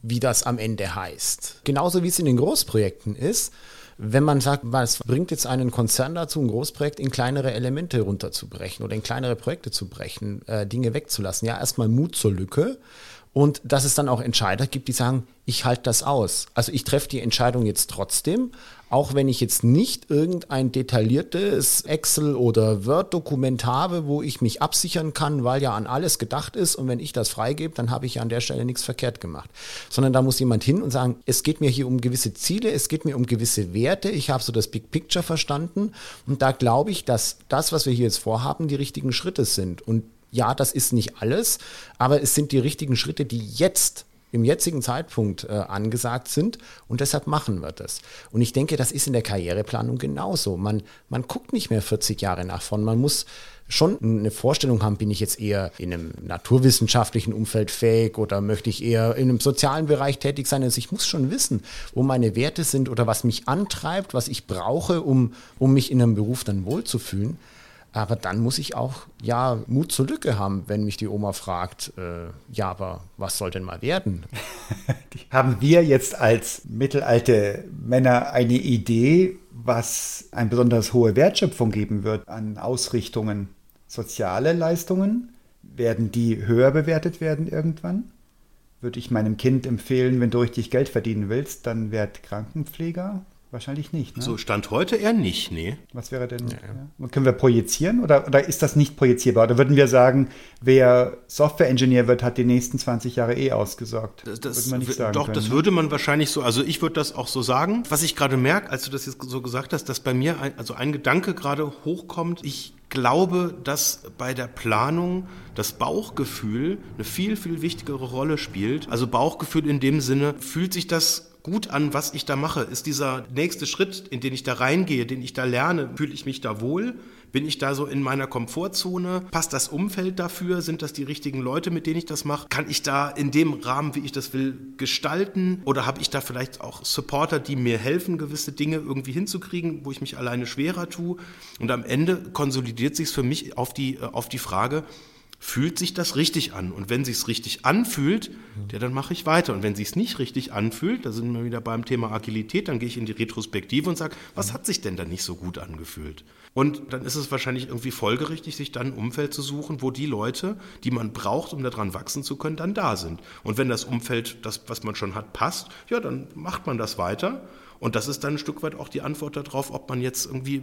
wie das am Ende heißt. Genauso wie es in den Großprojekten ist. Wenn man sagt, was bringt jetzt einen Konzern dazu, ein Großprojekt in kleinere Elemente runterzubrechen oder in kleinere Projekte zu brechen, äh, Dinge wegzulassen? Ja, erstmal Mut zur Lücke und dass es dann auch Entscheider gibt, die sagen, ich halte das aus. Also ich treffe die Entscheidung jetzt trotzdem, auch wenn ich jetzt nicht irgendein detailliertes Excel- oder Word-Dokument habe, wo ich mich absichern kann, weil ja an alles gedacht ist und wenn ich das freigebe, dann habe ich ja an der Stelle nichts verkehrt gemacht. Sondern da muss jemand hin und sagen, es geht mir hier um gewisse Ziele, es geht mir um gewisse Werte, ich habe so das Big Picture verstanden und da glaube ich, dass das, was wir hier jetzt vorhaben, die richtigen Schritte sind. Und ja, das ist nicht alles, aber es sind die richtigen Schritte, die jetzt im jetzigen Zeitpunkt äh, angesagt sind und deshalb machen wir das. Und ich denke, das ist in der Karriereplanung genauso. Man, man guckt nicht mehr 40 Jahre nach vorn. Man muss schon eine Vorstellung haben, bin ich jetzt eher in einem naturwissenschaftlichen Umfeld fähig oder möchte ich eher in einem sozialen Bereich tätig sein. Also ich muss schon wissen, wo meine Werte sind oder was mich antreibt, was ich brauche, um, um mich in einem Beruf dann wohlzufühlen. Aber dann muss ich auch ja Mut zur Lücke haben, wenn mich die Oma fragt, äh, ja, aber was soll denn mal werden? haben wir jetzt als mittelalte Männer eine Idee, was eine besonders hohe Wertschöpfung geben wird an Ausrichtungen? Soziale Leistungen, werden die höher bewertet werden irgendwann? Würde ich meinem Kind empfehlen, wenn du richtig Geld verdienen willst, dann werd Krankenpfleger Wahrscheinlich nicht. Ne? So Stand heute eher nicht, nee. Was wäre denn? Ja. Ja. Können wir projizieren oder, oder ist das nicht projizierbar? Oder würden wir sagen, wer Software-Engineer wird, hat die nächsten 20 Jahre eh ausgesorgt? Das, das würde man nicht sagen. Doch, können, das ne? würde man wahrscheinlich so, also ich würde das auch so sagen. Was ich gerade merke, als du das jetzt so gesagt hast, dass bei mir ein, also ein Gedanke gerade hochkommt, ich glaube, dass bei der Planung das Bauchgefühl eine viel, viel wichtigere Rolle spielt. Also Bauchgefühl in dem Sinne, fühlt sich das gut an, was ich da mache? Ist dieser nächste Schritt, in den ich da reingehe, den ich da lerne, fühle ich mich da wohl? Bin ich da so in meiner Komfortzone? Passt das Umfeld dafür? Sind das die richtigen Leute, mit denen ich das mache? Kann ich da in dem Rahmen, wie ich das will, gestalten? Oder habe ich da vielleicht auch Supporter, die mir helfen, gewisse Dinge irgendwie hinzukriegen, wo ich mich alleine schwerer tue? Und am Ende konsolidiert sich es für mich auf die, äh, auf die Frage, fühlt sich das richtig an. Und wenn sich richtig anfühlt, ja, dann mache ich weiter. Und wenn sich nicht richtig anfühlt, da sind wir wieder beim Thema Agilität, dann gehe ich in die Retrospektive und sage, was hat sich denn da nicht so gut angefühlt? Und dann ist es wahrscheinlich irgendwie folgerichtig, sich dann ein Umfeld zu suchen, wo die Leute, die man braucht, um daran wachsen zu können, dann da sind. Und wenn das Umfeld, das, was man schon hat, passt, ja, dann macht man das weiter. Und das ist dann ein Stück weit auch die Antwort darauf, ob man jetzt irgendwie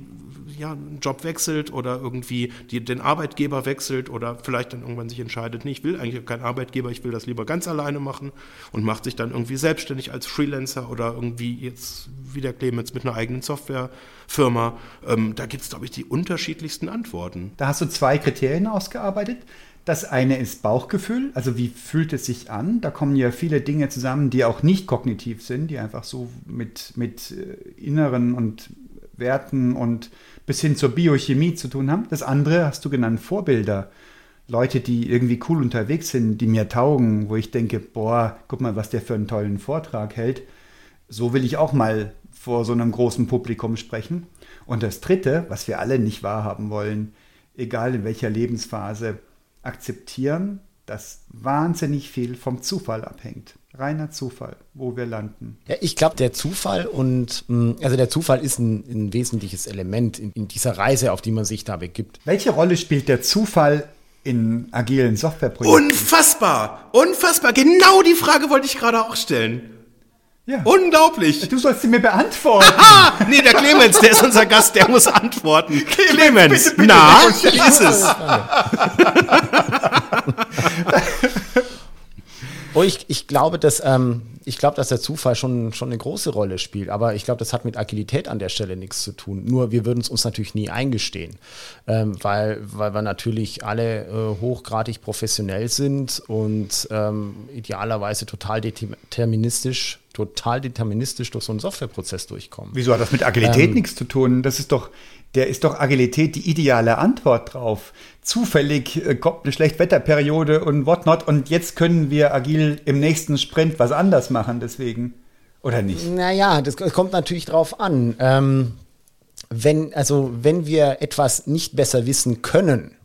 ja, einen Job wechselt oder irgendwie die, den Arbeitgeber wechselt oder vielleicht dann irgendwann sich entscheidet, nee, ich will eigentlich keinen Arbeitgeber, ich will das lieber ganz alleine machen und macht sich dann irgendwie selbstständig als Freelancer oder irgendwie jetzt wie der Clemens mit einer eigenen Softwarefirma. Ähm, da gibt es, glaube ich, die unterschiedlichsten Antworten. Da hast du zwei Kriterien ausgearbeitet. Das eine ist Bauchgefühl, also wie fühlt es sich an? Da kommen ja viele Dinge zusammen, die auch nicht kognitiv sind, die einfach so mit, mit äh, inneren und Werten und bis hin zur Biochemie zu tun haben. Das andere hast du genannt, Vorbilder. Leute, die irgendwie cool unterwegs sind, die mir taugen, wo ich denke, boah, guck mal, was der für einen tollen Vortrag hält. So will ich auch mal vor so einem großen Publikum sprechen. Und das dritte, was wir alle nicht wahrhaben wollen, egal in welcher Lebensphase, akzeptieren, dass wahnsinnig viel vom Zufall abhängt. Reiner Zufall, wo wir landen. Ja, ich glaube, der Zufall und mm, also der Zufall ist ein, ein wesentliches Element in, in, dieser Reise, auf die man sich da begibt. Welche Rolle spielt der Zufall in agilen Softwareprojekten? Unfassbar! Unfassbar! Genau die Frage wollte ich gerade auch stellen. Ja. Unglaublich. Du sollst sie mir beantworten. Aha! Nee, der Clemens, der ist unser Gast, der muss antworten. Clemens, bitte, bitte, na, wie ist es? Oh, ich, ich glaube, dass ähm, ich glaube, dass der Zufall schon, schon eine große Rolle spielt. Aber ich glaube, das hat mit Agilität an der Stelle nichts zu tun. Nur wir würden es uns natürlich nie eingestehen, ähm, weil, weil wir natürlich alle äh, hochgradig professionell sind und ähm, idealerweise total deterministisch total deterministisch durch so einen Softwareprozess durchkommen. Wieso hat das mit Agilität ähm, nichts zu tun? Das ist doch, der ist doch Agilität die ideale Antwort drauf. Zufällig äh, kommt eine Schlechtwetterperiode und whatnot und jetzt können wir agil im nächsten Sprint was anders machen, deswegen. Oder nicht? Naja, das kommt natürlich drauf an. Ähm, wenn, also, wenn wir etwas nicht besser wissen können,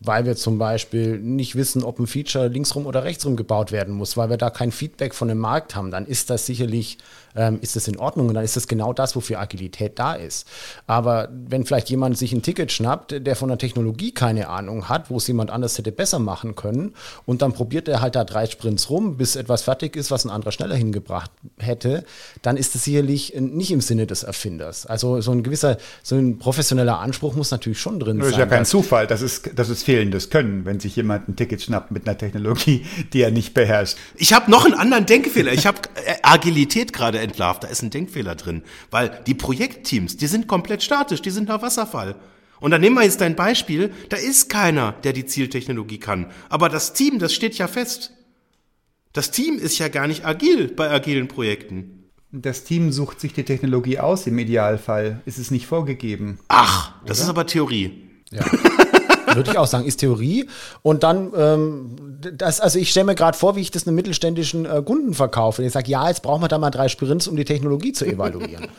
weil wir zum Beispiel nicht wissen, ob ein Feature linksrum oder rechtsrum gebaut werden muss, weil wir da kein Feedback von dem Markt haben, dann ist das sicherlich, ähm, ist das in Ordnung und dann ist das genau das, wofür Agilität da ist. Aber wenn vielleicht jemand sich ein Ticket schnappt, der von der Technologie keine Ahnung hat, wo es jemand anders hätte besser machen können und dann probiert er halt da drei Sprints rum, bis etwas fertig ist, was ein anderer schneller hingebracht hätte, dann ist das sicherlich nicht im Sinne des Erfinders. Also so ein gewisser, so ein professioneller Anspruch muss natürlich schon drin das sein. Das ist ja kein Zufall, das ist, das ist fehlendes Können, wenn sich jemand ein Ticket schnappt mit einer Technologie, die er nicht beherrscht. Ich habe noch einen anderen Denkfehler. Ich habe äh, Agilität gerade entlarvt. Da ist ein Denkfehler drin, weil die Projektteams, die sind komplett statisch, die sind nach Wasserfall. Und dann nehmen wir jetzt dein Beispiel, da ist keiner, der die Zieltechnologie kann. Aber das Team, das steht ja fest. Das Team ist ja gar nicht agil bei agilen Projekten. Das Team sucht sich die Technologie aus im Idealfall. Ist es nicht vorgegeben. Ach, das Oder? ist aber Theorie. Ja. Würde ich auch sagen, ist Theorie. Und dann, ähm, das, also ich stelle mir gerade vor, wie ich das einem mittelständischen äh, Kunden verkaufe. Ich sage, ja, jetzt brauchen wir da mal drei Sprints, um die Technologie zu evaluieren.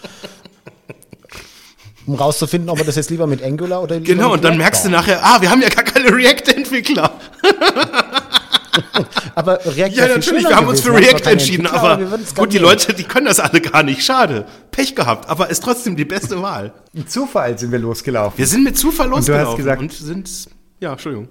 um rauszufinden, ob wir das jetzt lieber mit Angular oder Genau, und dann merkst bauen. du nachher, ah, wir haben ja gar keine React-Entwickler. aber React Ja, natürlich, wir haben uns für React entschieden, aber, aber gut, die Leute, die können das alle gar nicht. Schade. Pech gehabt, aber ist trotzdem die beste Wahl. Mit Zufall sind wir losgelaufen. Wir sind mit Zufall losgelaufen und, du hast gesagt, und sind, ja, Entschuldigung.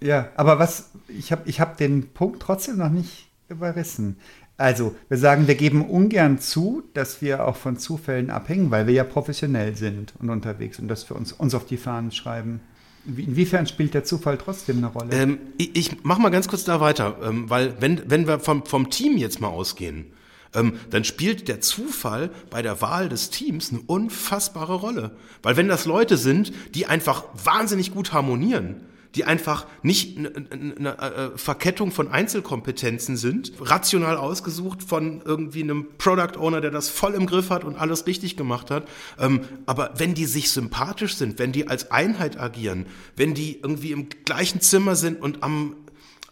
Ja, aber was, ich habe ich hab den Punkt trotzdem noch nicht überrissen. Also, wir sagen, wir geben ungern zu, dass wir auch von Zufällen abhängen, weil wir ja professionell sind und unterwegs und das für uns, uns auf die Fahnen schreiben. Inwiefern spielt der Zufall trotzdem eine Rolle? Ähm, ich, ich mache mal ganz kurz da weiter, ähm, weil wenn, wenn wir vom, vom Team jetzt mal ausgehen, ähm, dann spielt der Zufall bei der Wahl des Teams eine unfassbare Rolle. Weil wenn das Leute sind, die einfach wahnsinnig gut harmonieren, die einfach nicht eine äh, Verkettung von Einzelkompetenzen sind, rational ausgesucht von irgendwie einem Product Owner, der das voll im Griff hat und alles richtig gemacht hat. Ähm, aber wenn die sich sympathisch sind, wenn die als Einheit agieren, wenn die irgendwie im gleichen Zimmer sind und am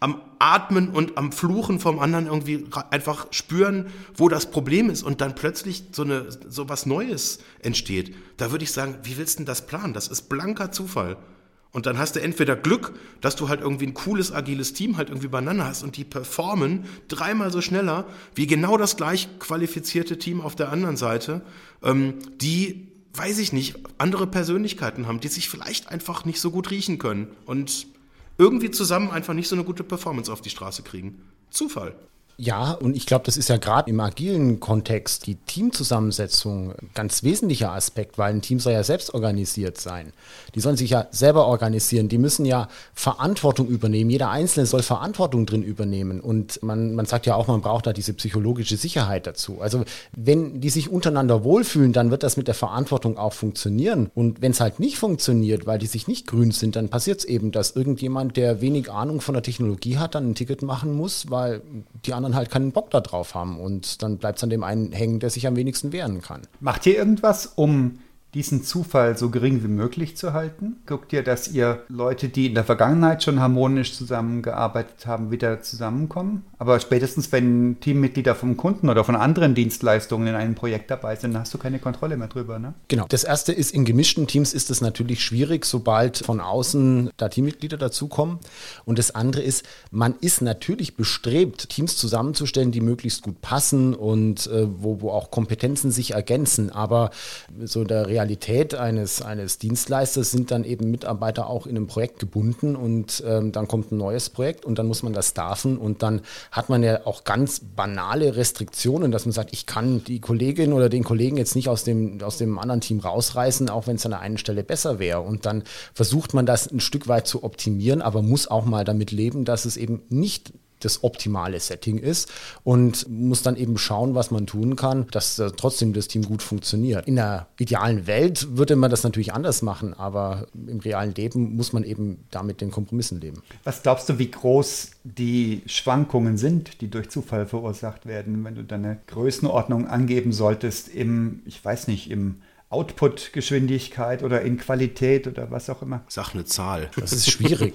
am Atmen und am Fluchen vom anderen irgendwie einfach spüren, wo das Problem ist und dann plötzlich so eine so was Neues entsteht. Da würde ich sagen, wie willst du denn das planen? Das ist blanker Zufall. Und dann hast du entweder Glück, dass du halt irgendwie ein cooles, agiles Team halt irgendwie beieinander hast und die performen dreimal so schneller wie genau das gleich qualifizierte Team auf der anderen Seite, ähm, die, weiß ich nicht, andere Persönlichkeiten haben, die sich vielleicht einfach nicht so gut riechen können und irgendwie zusammen einfach nicht so eine gute Performance auf die Straße kriegen. Zufall. Ja, und ich glaube, das ist ja gerade im agilen Kontext die Teamzusammensetzung ein ganz wesentlicher Aspekt, weil ein Team soll ja selbst organisiert sein. Die sollen sich ja selber organisieren. Die müssen ja Verantwortung übernehmen. Jeder Einzelne soll Verantwortung drin übernehmen. Und man, man sagt ja auch, man braucht da diese psychologische Sicherheit dazu. Also wenn die sich untereinander wohlfühlen, dann wird das mit der Verantwortung auch funktionieren. Und wenn es halt nicht funktioniert, weil die sich nicht grün sind, dann passiert es eben, dass irgendjemand, der wenig Ahnung von der Technologie hat, dann ein Ticket machen muss, weil die anderen halt keinen Bock darauf haben. Und dann bleibt es an dem einen hängen, der sich am wenigsten wehren kann. Macht ihr irgendwas, um diesen Zufall so gering wie möglich zu halten? Guckt ihr, dass ihr Leute, die in der Vergangenheit schon harmonisch zusammengearbeitet haben, wieder zusammenkommen? Aber spätestens, wenn Teammitglieder vom Kunden oder von anderen Dienstleistungen in einem Projekt dabei sind, hast du keine Kontrolle mehr drüber, ne? Genau. Das erste ist, in gemischten Teams ist es natürlich schwierig, sobald von außen da Teammitglieder dazukommen. Und das andere ist, man ist natürlich bestrebt, Teams zusammenzustellen, die möglichst gut passen und äh, wo, wo auch Kompetenzen sich ergänzen. Aber so der Realität Realität eines, eines Dienstleisters sind dann eben Mitarbeiter auch in einem Projekt gebunden und ähm, dann kommt ein neues Projekt und dann muss man das staffen und dann hat man ja auch ganz banale Restriktionen, dass man sagt, ich kann die Kollegin oder den Kollegen jetzt nicht aus dem, aus dem anderen Team rausreißen, auch wenn es an der einen Stelle besser wäre. Und dann versucht man das ein Stück weit zu optimieren, aber muss auch mal damit leben, dass es eben nicht das optimale Setting ist und muss dann eben schauen, was man tun kann, dass äh, trotzdem das Team gut funktioniert. In der idealen Welt würde man das natürlich anders machen, aber im realen Leben muss man eben damit den Kompromissen leben. Was glaubst du, wie groß die Schwankungen sind, die durch Zufall verursacht werden, wenn du deine Größenordnung angeben solltest im, ich weiß nicht, im Output-Geschwindigkeit oder in Qualität oder was auch immer? Sag eine Zahl. Das ist schwierig.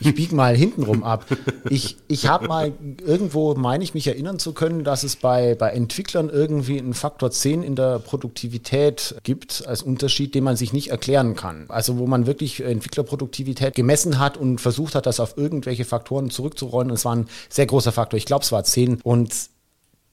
Ich biege mal hintenrum ab. Ich, ich habe mal irgendwo, meine ich mich erinnern zu können, dass es bei, bei Entwicklern irgendwie einen Faktor 10 in der Produktivität gibt, als Unterschied, den man sich nicht erklären kann. Also wo man wirklich Entwicklerproduktivität gemessen hat und versucht hat, das auf irgendwelche Faktoren zurückzurollen. Und es war ein sehr großer Faktor. Ich glaube, es war 10 und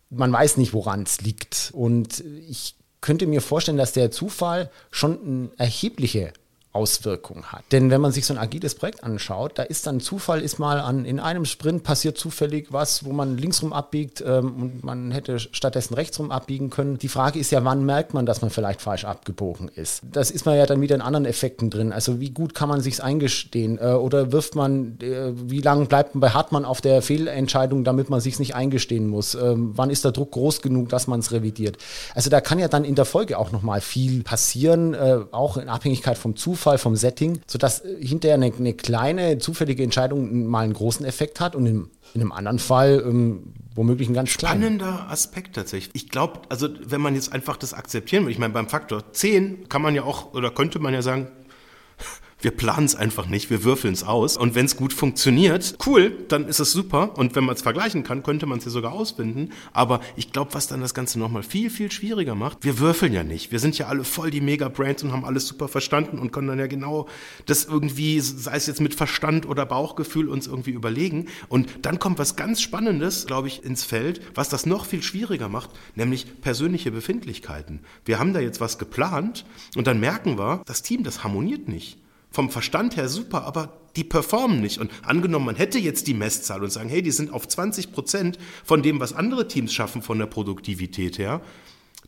man weiß nicht, woran es liegt. Und ich könnte mir vorstellen, dass der Zufall schon eine erhebliche Auswirkung hat. Denn wenn man sich so ein agiles Projekt anschaut, da ist dann Zufall, ist mal an, in einem Sprint passiert zufällig was, wo man linksrum abbiegt ähm, und man hätte stattdessen rechtsrum abbiegen können. Die Frage ist ja, wann merkt man, dass man vielleicht falsch abgebogen ist? Das ist man ja dann wieder in anderen Effekten drin. Also wie gut kann man sich's eingestehen? Äh, oder wirft man, äh, wie lange bleibt man bei Hartmann auf der Fehlentscheidung, damit man sich's nicht eingestehen muss? Ähm, wann ist der Druck groß genug, dass man es revidiert? Also da kann ja dann in der Folge auch nochmal viel passieren, äh, auch in Abhängigkeit vom Zufall Zufall vom Setting, sodass äh, hinterher eine, eine kleine zufällige Entscheidung mal einen großen Effekt hat und in, in einem anderen Fall ähm, womöglich einen ganz kleinen. Spannender Aspekt tatsächlich. Ich glaube, also wenn man jetzt einfach das akzeptieren will, ich meine, beim Faktor 10 kann man ja auch, oder könnte man ja sagen, wir planen es einfach nicht, wir würfeln es aus. Und wenn es gut funktioniert, cool, dann ist es super. Und wenn man es vergleichen kann, könnte man es ja sogar ausfinden. Aber ich glaube, was dann das Ganze nochmal viel, viel schwieriger macht, wir würfeln ja nicht. Wir sind ja alle voll die Mega-Brands und haben alles super verstanden und können dann ja genau das irgendwie, sei es jetzt mit Verstand oder Bauchgefühl, uns irgendwie überlegen. Und dann kommt was ganz Spannendes, glaube ich, ins Feld, was das noch viel schwieriger macht, nämlich persönliche Befindlichkeiten. Wir haben da jetzt was geplant und dann merken wir, das Team, das harmoniert nicht vom Verstand her super, aber die performen nicht. Und angenommen, man hätte jetzt die Messzahl und sagen, hey, die sind auf 20 Prozent von dem, was andere Teams schaffen von der Produktivität her,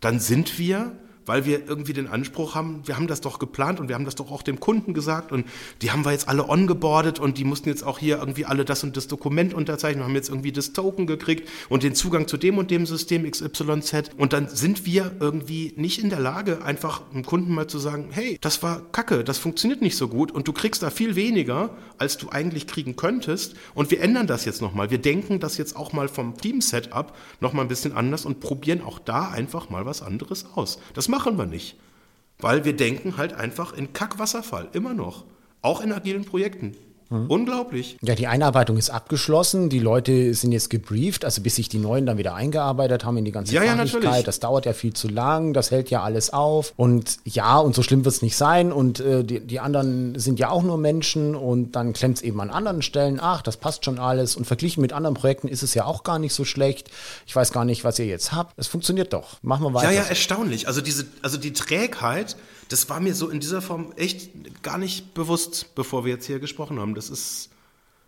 dann sind wir weil wir irgendwie den Anspruch haben, wir haben das doch geplant und wir haben das doch auch dem Kunden gesagt und die haben wir jetzt alle ongeboardet und die mussten jetzt auch hier irgendwie alle das und das Dokument unterzeichnen, haben jetzt irgendwie das Token gekriegt und den Zugang zu dem und dem System XYZ und dann sind wir irgendwie nicht in der Lage, einfach dem Kunden mal zu sagen, hey, das war Kacke, das funktioniert nicht so gut und du kriegst da viel weniger, als du eigentlich kriegen könntest und wir ändern das jetzt nochmal. Wir denken das jetzt auch mal vom Team-Setup nochmal ein bisschen anders und probieren auch da einfach mal was anderes aus. Das machen wir nicht. Weil wir denken halt einfach in Kackwasserfall, immer noch. Auch in agilen Projekten. Mhm. Unglaublich. Ja, die Einarbeitung ist abgeschlossen. Die Leute sind jetzt gebrieft, also bis sich die Neuen dann wieder eingearbeitet haben in die ganze ja, Fachlichkeit. Ja, das dauert ja viel zu lang, das hält ja alles auf. Und ja, und so schlimm wird es nicht sein. Und äh, die, die anderen sind ja auch nur Menschen und dann klemmt es eben an anderen Stellen. Ach, das passt schon alles. Und verglichen mit anderen Projekten ist es ja auch gar nicht so schlecht. Ich weiß gar nicht, was ihr jetzt habt. Es funktioniert doch. Machen wir weiter. Ja, ja, erstaunlich. Also diese, also die Trägheit das war mir so in dieser Form echt gar nicht bewusst, bevor wir jetzt hier gesprochen haben. Das ist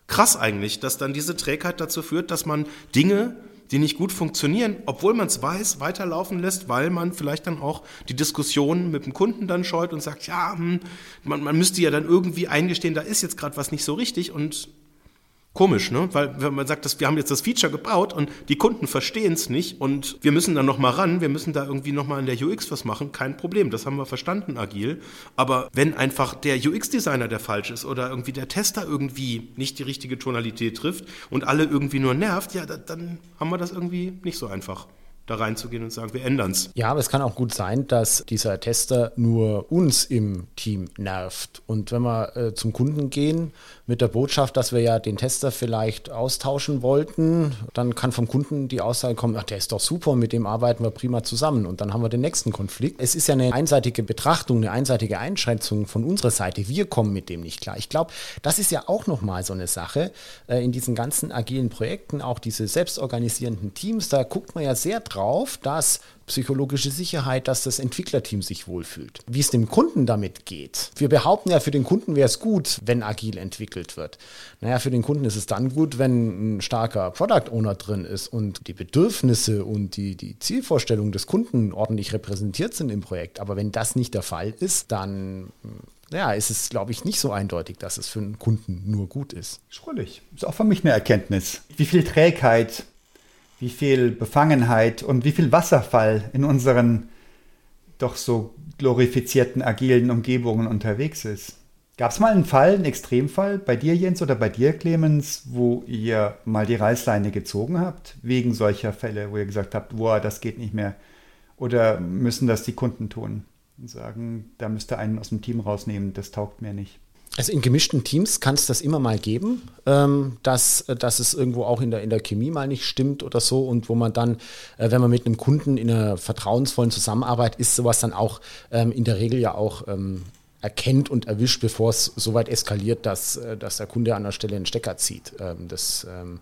krass eigentlich, dass dann diese Trägheit dazu führt, dass man Dinge, die nicht gut funktionieren, obwohl man es weiß, weiterlaufen lässt, weil man vielleicht dann auch die Diskussion mit dem Kunden dann scheut und sagt, ja, hm, man, man müsste ja dann irgendwie eingestehen, da ist jetzt gerade was nicht so richtig und Komisch, ne? Weil wenn man sagt, dass wir haben jetzt das Feature gebaut und die Kunden verstehen es nicht und wir müssen dann nochmal ran, wir müssen da irgendwie nochmal in der UX was machen, kein Problem, das haben wir verstanden, agil. Aber wenn einfach der UX-Designer der falsch ist oder irgendwie der Tester irgendwie nicht die richtige Tonalität trifft und alle irgendwie nur nervt, ja, dann haben wir das irgendwie nicht so einfach da reinzugehen und sagen, wir ändern es. Ja, aber es kann auch gut sein, dass dieser Tester nur uns im Team nervt. Und wenn wir äh, zum Kunden gehen mit der Botschaft, dass wir ja den Tester vielleicht austauschen wollten, dann kann vom Kunden die Aussage kommen, ach, der ist doch super, mit dem arbeiten wir prima zusammen. Und dann haben wir den nächsten Konflikt. Es ist ja eine einseitige Betrachtung, eine einseitige Einschätzung von unserer Seite. Wir kommen mit dem nicht klar. Ich glaube, das ist ja auch nochmal so eine Sache äh, in diesen ganzen agilen Projekten, auch diese selbstorganisierenden Teams, da guckt man ja sehr drauf drauf, dass psychologische Sicherheit, dass das Entwicklerteam sich wohlfühlt. Wie es dem Kunden damit geht. Wir behaupten ja, für den Kunden wäre es gut, wenn agil entwickelt wird. Naja, für den Kunden ist es dann gut, wenn ein starker Product Owner drin ist und die Bedürfnisse und die, die Zielvorstellungen des Kunden ordentlich repräsentiert sind im Projekt. Aber wenn das nicht der Fall ist, dann ja, ist es, glaube ich, nicht so eindeutig, dass es für einen Kunden nur gut ist. Schrullig. Ist auch für mich eine Erkenntnis. Wie viel Trägheit wie viel Befangenheit und wie viel Wasserfall in unseren doch so glorifizierten agilen Umgebungen unterwegs ist. Gab es mal einen Fall, einen Extremfall bei dir, Jens, oder bei dir, Clemens, wo ihr mal die Reißleine gezogen habt, wegen solcher Fälle, wo ihr gesagt habt, boah, das geht nicht mehr? Oder müssen das die Kunden tun und sagen, da müsst ihr einen aus dem Team rausnehmen, das taugt mir nicht? Also in gemischten Teams kann es das immer mal geben, ähm, dass, dass es irgendwo auch in der, in der Chemie mal nicht stimmt oder so und wo man dann, äh, wenn man mit einem Kunden in einer vertrauensvollen Zusammenarbeit ist, sowas dann auch ähm, in der Regel ja auch ähm, erkennt und erwischt, bevor es so weit eskaliert, dass, äh, dass der Kunde an der Stelle einen Stecker zieht. Ähm, das, ähm,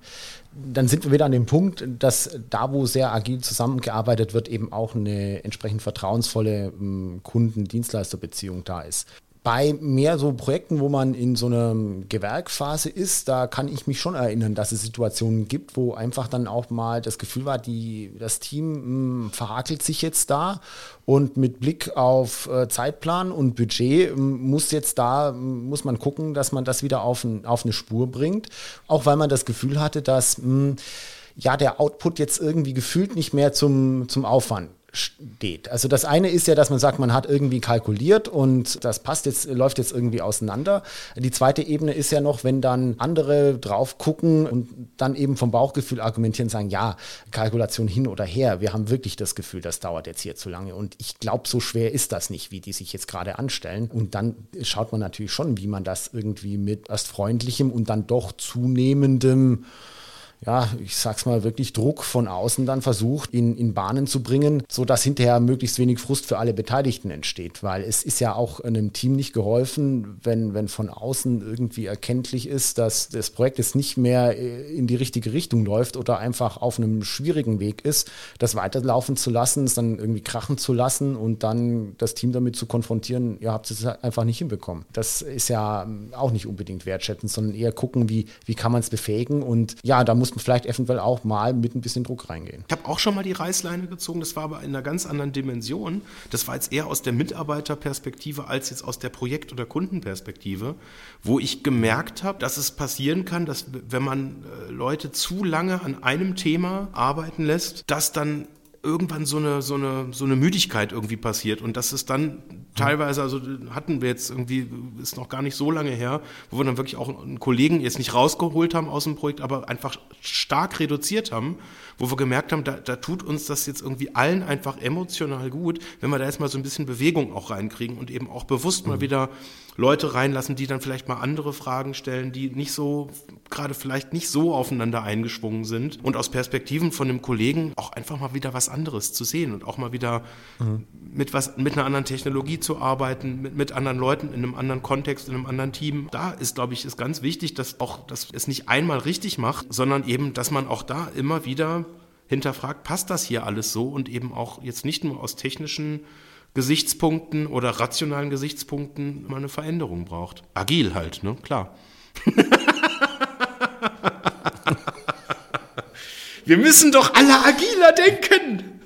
dann sind wir wieder an dem Punkt, dass da, wo sehr agil zusammengearbeitet wird, eben auch eine entsprechend vertrauensvolle ähm, Kunden-Dienstleister-Beziehung da ist. Bei mehr so Projekten, wo man in so einer Gewerkphase ist, da kann ich mich schon erinnern, dass es Situationen gibt, wo einfach dann auch mal das Gefühl war, die, das Team mh, hm, verhakelt sich jetzt da und mit Blick auf äh, Zeitplan und Budget hm, muss jetzt da, hm, muss man gucken, dass man das wieder auf, auf eine Spur bringt. Auch weil man das Gefühl hatte, dass mh, ja, der Output jetzt irgendwie gefühlt nicht mehr zum, zum Aufwand steht. Also das eine ist ja, dass man sagt, man hat irgendwie kalkuliert und das passt jetzt, läuft jetzt irgendwie auseinander. Die zweite Ebene ist ja noch, wenn dann andere drauf gucken und dann eben vom Bauchgefühl argumentieren, sagen, ja, Kalkulation hin oder her, wir haben wirklich das Gefühl, das dauert jetzt hier zu lange und ich glaube, so schwer ist das nicht, wie die sich jetzt gerade anstellen. Und dann schaut man natürlich schon, wie man das irgendwie mit erst freundlichem und dann doch zunehmendem ja, ich sag's mal, wirklich Druck von außen dann versucht, in, in Bahnen zu bringen, sodass hinterher möglichst wenig Frust für alle Beteiligten entsteht. Weil es ist ja auch einem Team nicht geholfen, wenn, wenn von außen irgendwie erkenntlich ist, dass das Projekt jetzt nicht mehr äh, in die richtige Richtung läuft oder einfach auf einem schwierigen Weg ist, das weiterlaufen zu lassen, es dann irgendwie krachen zu lassen und dann das Team damit zu konfrontieren, ihr habt es einfach nicht hinbekommen. Das ist ja ähm, auch nicht unbedingt wertschätzend, sondern eher gucken, wie, wie kann man es befähigen und ja, da muss muss man vielleicht eventuell auch mal mit ein bisschen Druck reingehen. Ich habe auch schon mal die Reißleine gezogen, das war aber in einer ganz anderen Dimension. Das war jetzt eher aus der Mitarbeiterperspektive als jetzt aus der Projekt- oder Kundenperspektive, wo ich gemerkt habe, dass es passieren kann, dass wenn man äh, Leute zu lange an einem Thema arbeiten lässt, dass dann irgendwann so eine, so eine, so eine Müdigkeit irgendwie passiert. Und dass es dann teilweise, also hatten wir jetzt irgendwie, ist noch gar nicht so lange her, wo wir dann wirklich auch einen Kollegen jetzt nicht rausgeholt haben aus dem Projekt, aber einfach stark reduziert haben, wo wir gemerkt haben, da, da tut uns das jetzt irgendwie allen einfach emotional gut, wenn wir da jetzt mal so ein bisschen Bewegung auch reinkriegen und eben auch bewusst mal mhm. wieder Leute reinlassen, die dann vielleicht mal andere Fragen stellen, die nicht so, gerade vielleicht nicht so aufeinander eingeschwungen sind und aus Perspektiven von einem Kollegen auch einfach mal wieder was anderes zu sehen und auch mal wieder mhm. mit was, mit einer anderen Technologie zu arbeiten, mit, mit anderen Leuten in einem anderen Kontext, in einem anderen Team. Da ist, glaube ich, ist ganz wichtig, dass auch, dass es nicht einmal richtig macht, sondern eben, dass man auch da immer wieder hinterfragt, passt das hier alles so und eben auch jetzt nicht nur aus technischen Gesichtspunkten oder rationalen Gesichtspunkten mal eine Veränderung braucht. Agil halt, ne? Klar. Wir müssen doch alle agiler denken.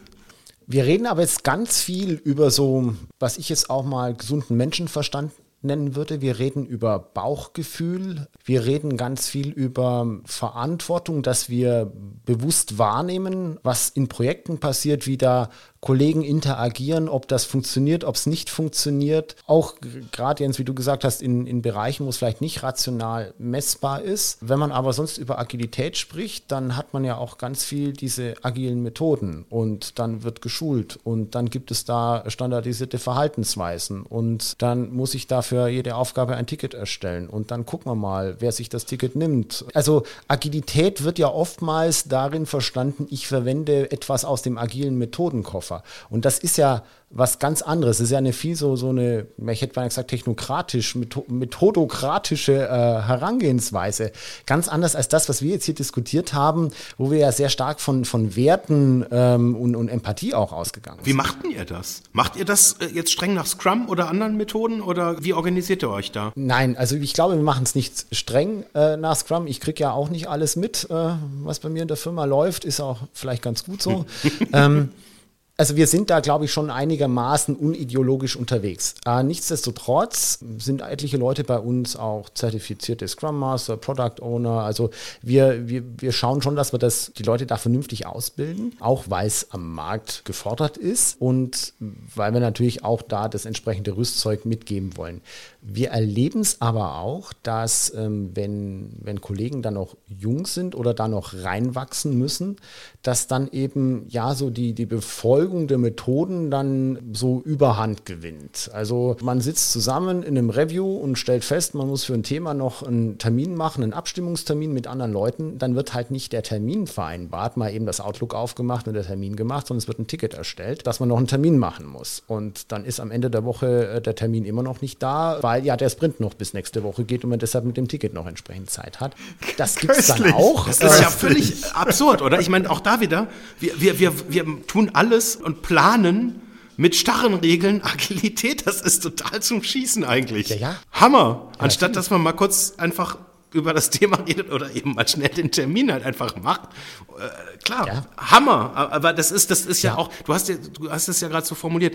Wir reden aber jetzt ganz viel über so, was ich jetzt auch mal gesunden Menschenverstand nennen würde. Wir reden über Bauchgefühl. Wir reden ganz viel über Verantwortung, dass wir bewusst wahrnehmen, was in Projekten passiert, wie da Kollegen interagieren, ob das funktioniert, ob es nicht funktioniert. Auch gerade, Jens, wie du gesagt hast, in, in Bereichen, wo es vielleicht nicht rational messbar ist. Wenn man aber sonst über Agilität spricht, dann hat man ja auch ganz viel diese agilen Methoden und dann wird geschult und dann gibt es da standardisierte Verhaltensweisen und dann muss ich dafür jede Aufgabe ein Ticket erstellen und dann gucken wir mal, wer sich das Ticket nimmt. Also Agilität wird ja oftmals darin verstanden, ich verwende etwas aus dem agilen Methodenkoffer. Opfer. Und das ist ja was ganz anderes. Das ist ja eine viel so, so eine, ich hätte mal gesagt, technokratisch, methodokratische äh, Herangehensweise. Ganz anders als das, was wir jetzt hier diskutiert haben, wo wir ja sehr stark von, von Werten ähm, und, und Empathie auch ausgegangen sind. Wie macht ihr das? Macht ihr das äh, jetzt streng nach Scrum oder anderen Methoden oder wie organisiert ihr euch da? Nein, also ich glaube, wir machen es nicht streng äh, nach Scrum. Ich kriege ja auch nicht alles mit, äh, was bei mir in der Firma läuft. Ist auch vielleicht ganz gut so. ähm, also wir sind da, glaube ich, schon einigermaßen unideologisch unterwegs. Äh, nichtsdestotrotz sind etliche Leute bei uns auch zertifizierte Scrum Master, Product Owner. Also wir, wir, wir schauen schon, dass wir das, die Leute da vernünftig ausbilden, auch weil es am Markt gefordert ist und weil wir natürlich auch da das entsprechende Rüstzeug mitgeben wollen. Wir erleben es aber auch, dass ähm, wenn, wenn Kollegen dann noch jung sind oder da noch reinwachsen müssen, dass dann eben ja so die, die Befolgung der Methoden dann so Überhand gewinnt. Also man sitzt zusammen in einem Review und stellt fest, man muss für ein Thema noch einen Termin machen, einen Abstimmungstermin mit anderen Leuten. Dann wird halt nicht der Termin vereinbart, mal eben das Outlook aufgemacht und der Termin gemacht, sondern es wird ein Ticket erstellt, dass man noch einen Termin machen muss. Und dann ist am Ende der Woche äh, der Termin immer noch nicht da, weil ja der Sprint noch bis nächste Woche geht und man deshalb mit dem Ticket noch entsprechend Zeit hat. Das gibt es dann auch. Das ist ja völlig absurd, oder? Ich meine, auch da wieder, wir, wir, wir, wir tun alles und planen mit starren Regeln Agilität. Das ist total zum Schießen eigentlich. Ja, ja. Hammer. Anstatt, dass man mal kurz einfach über das Thema redet oder eben mal schnell den Termin halt einfach macht. Äh, klar, ja. Hammer. Aber das ist, das ist ja, ja auch, du hast ja, du hast es ja gerade so formuliert.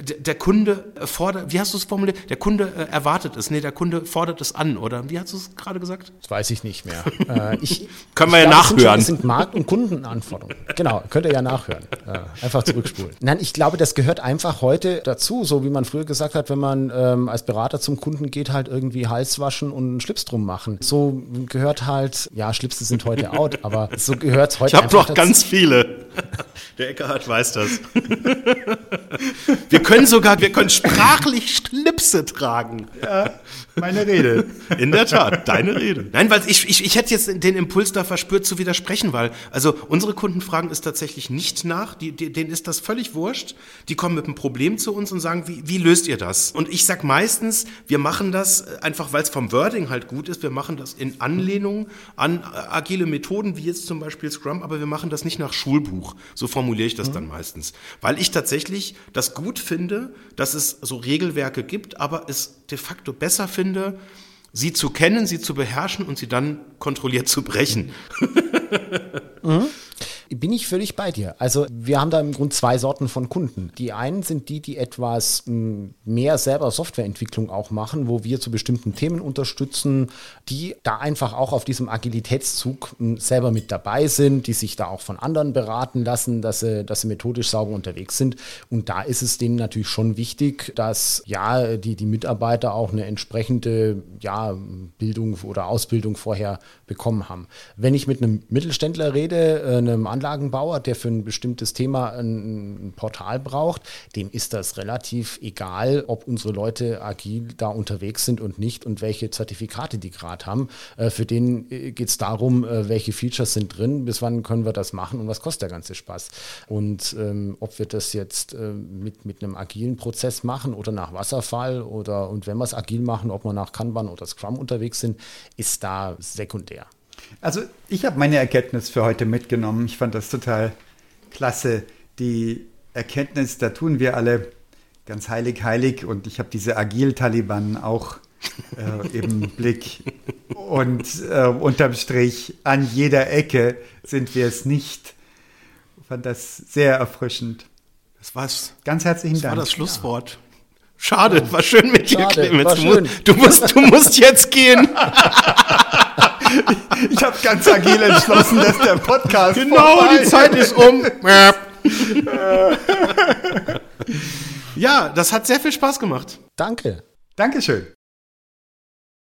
Der, der, Kunde fordert, wie hast du es formuliert? Der Kunde äh, erwartet es. Nee, der Kunde fordert es an, oder? Wie hast du es gerade gesagt? Das weiß ich nicht mehr. äh, ich, Können wir ja glaube, nachhören. Das sind, sind Markt- und Kundenanforderungen. genau, könnt ihr ja nachhören. Äh, einfach zurückspulen. Nein, ich glaube, das gehört einfach heute dazu, so wie man früher gesagt hat, wenn man ähm, als Berater zum Kunden geht, halt irgendwie Hals waschen und einen Schlips drum machen. So so gehört halt, ja, Schlipse sind heute out, aber so gehört es heute Ich habe noch ganz viele. Der Eckhard weiß das. wir können sogar, wir können sprachlich Schlipse tragen. Ja, meine Rede. In der Tat, deine Rede. Nein, weil ich, ich, ich hätte jetzt den Impuls da verspürt zu widersprechen, weil, also unsere Kunden fragen es tatsächlich nicht nach, die, die, denen ist das völlig wurscht. Die kommen mit einem Problem zu uns und sagen, wie, wie löst ihr das? Und ich sag meistens, wir machen das einfach, weil es vom Wording halt gut ist, wir machen das in Anlehnung an agile Methoden, wie jetzt zum Beispiel Scrum, aber wir machen das nicht nach Schulbuch. So formuliere ich das mhm. dann meistens. Weil ich tatsächlich das gut finde, dass es so Regelwerke gibt, aber es de facto besser finde, sie zu kennen, sie zu beherrschen und sie dann kontrolliert zu brechen. Mhm. Bin ich völlig bei dir. Also wir haben da im Grunde zwei Sorten von Kunden. Die einen sind die, die etwas hm, mehr selber Softwareentwicklung auch machen, wo wir zu bestimmten Themen unterstützen, die da einfach auch auf diesem Agilitätszug hm, selber mit dabei sind, die sich da auch von anderen beraten lassen, dass sie, dass sie methodisch sauber unterwegs sind. Und da ist es denen natürlich schon wichtig, dass ja die, die Mitarbeiter auch eine entsprechende ja, Bildung oder Ausbildung vorher bekommen haben. Wenn ich mit einem Mittelständler rede, äh, einem Anlagenbauer, der für ein bestimmtes Thema ein, Portal braucht, dem ist das relativ egal, ob unsere Leute agil da unterwegs sind und nicht und welche Zertifikate die gerade haben. Äh, für den äh, geht es darum, welche Features sind drin, bis wann können wir das machen und was kostet der ganze Spaß. Und ähm, ob wir das jetzt äh, mit, mit einem agilen Prozess machen oder nach Wasserfall oder und wenn wir es agil machen, ob wir nach Kanban oder Scrum unterwegs sind, ist da sekundär. Also ich habe meine Erkenntnis für heute mitgenommen. Ich fand das total klasse. Die Erkenntnis, da tun wir alle ganz heilig, heilig und ich habe diese Agil-Taliban auch äh, im Blick. Und äh, unterm Strich, an jeder Ecke sind wir es nicht. Ich fand das sehr erfrischend. Das war's. Ganz herzlichen das Dank. Das war das Schlusswort. Ja. Schade, war schön mit dir, Clemens. Du, du, musst, du musst jetzt gehen. ich habe ganz agil entschlossen, dass der Podcast Genau, vorbei. die Zeit ist um. ja, das hat sehr viel Spaß gemacht. Danke. Dankeschön.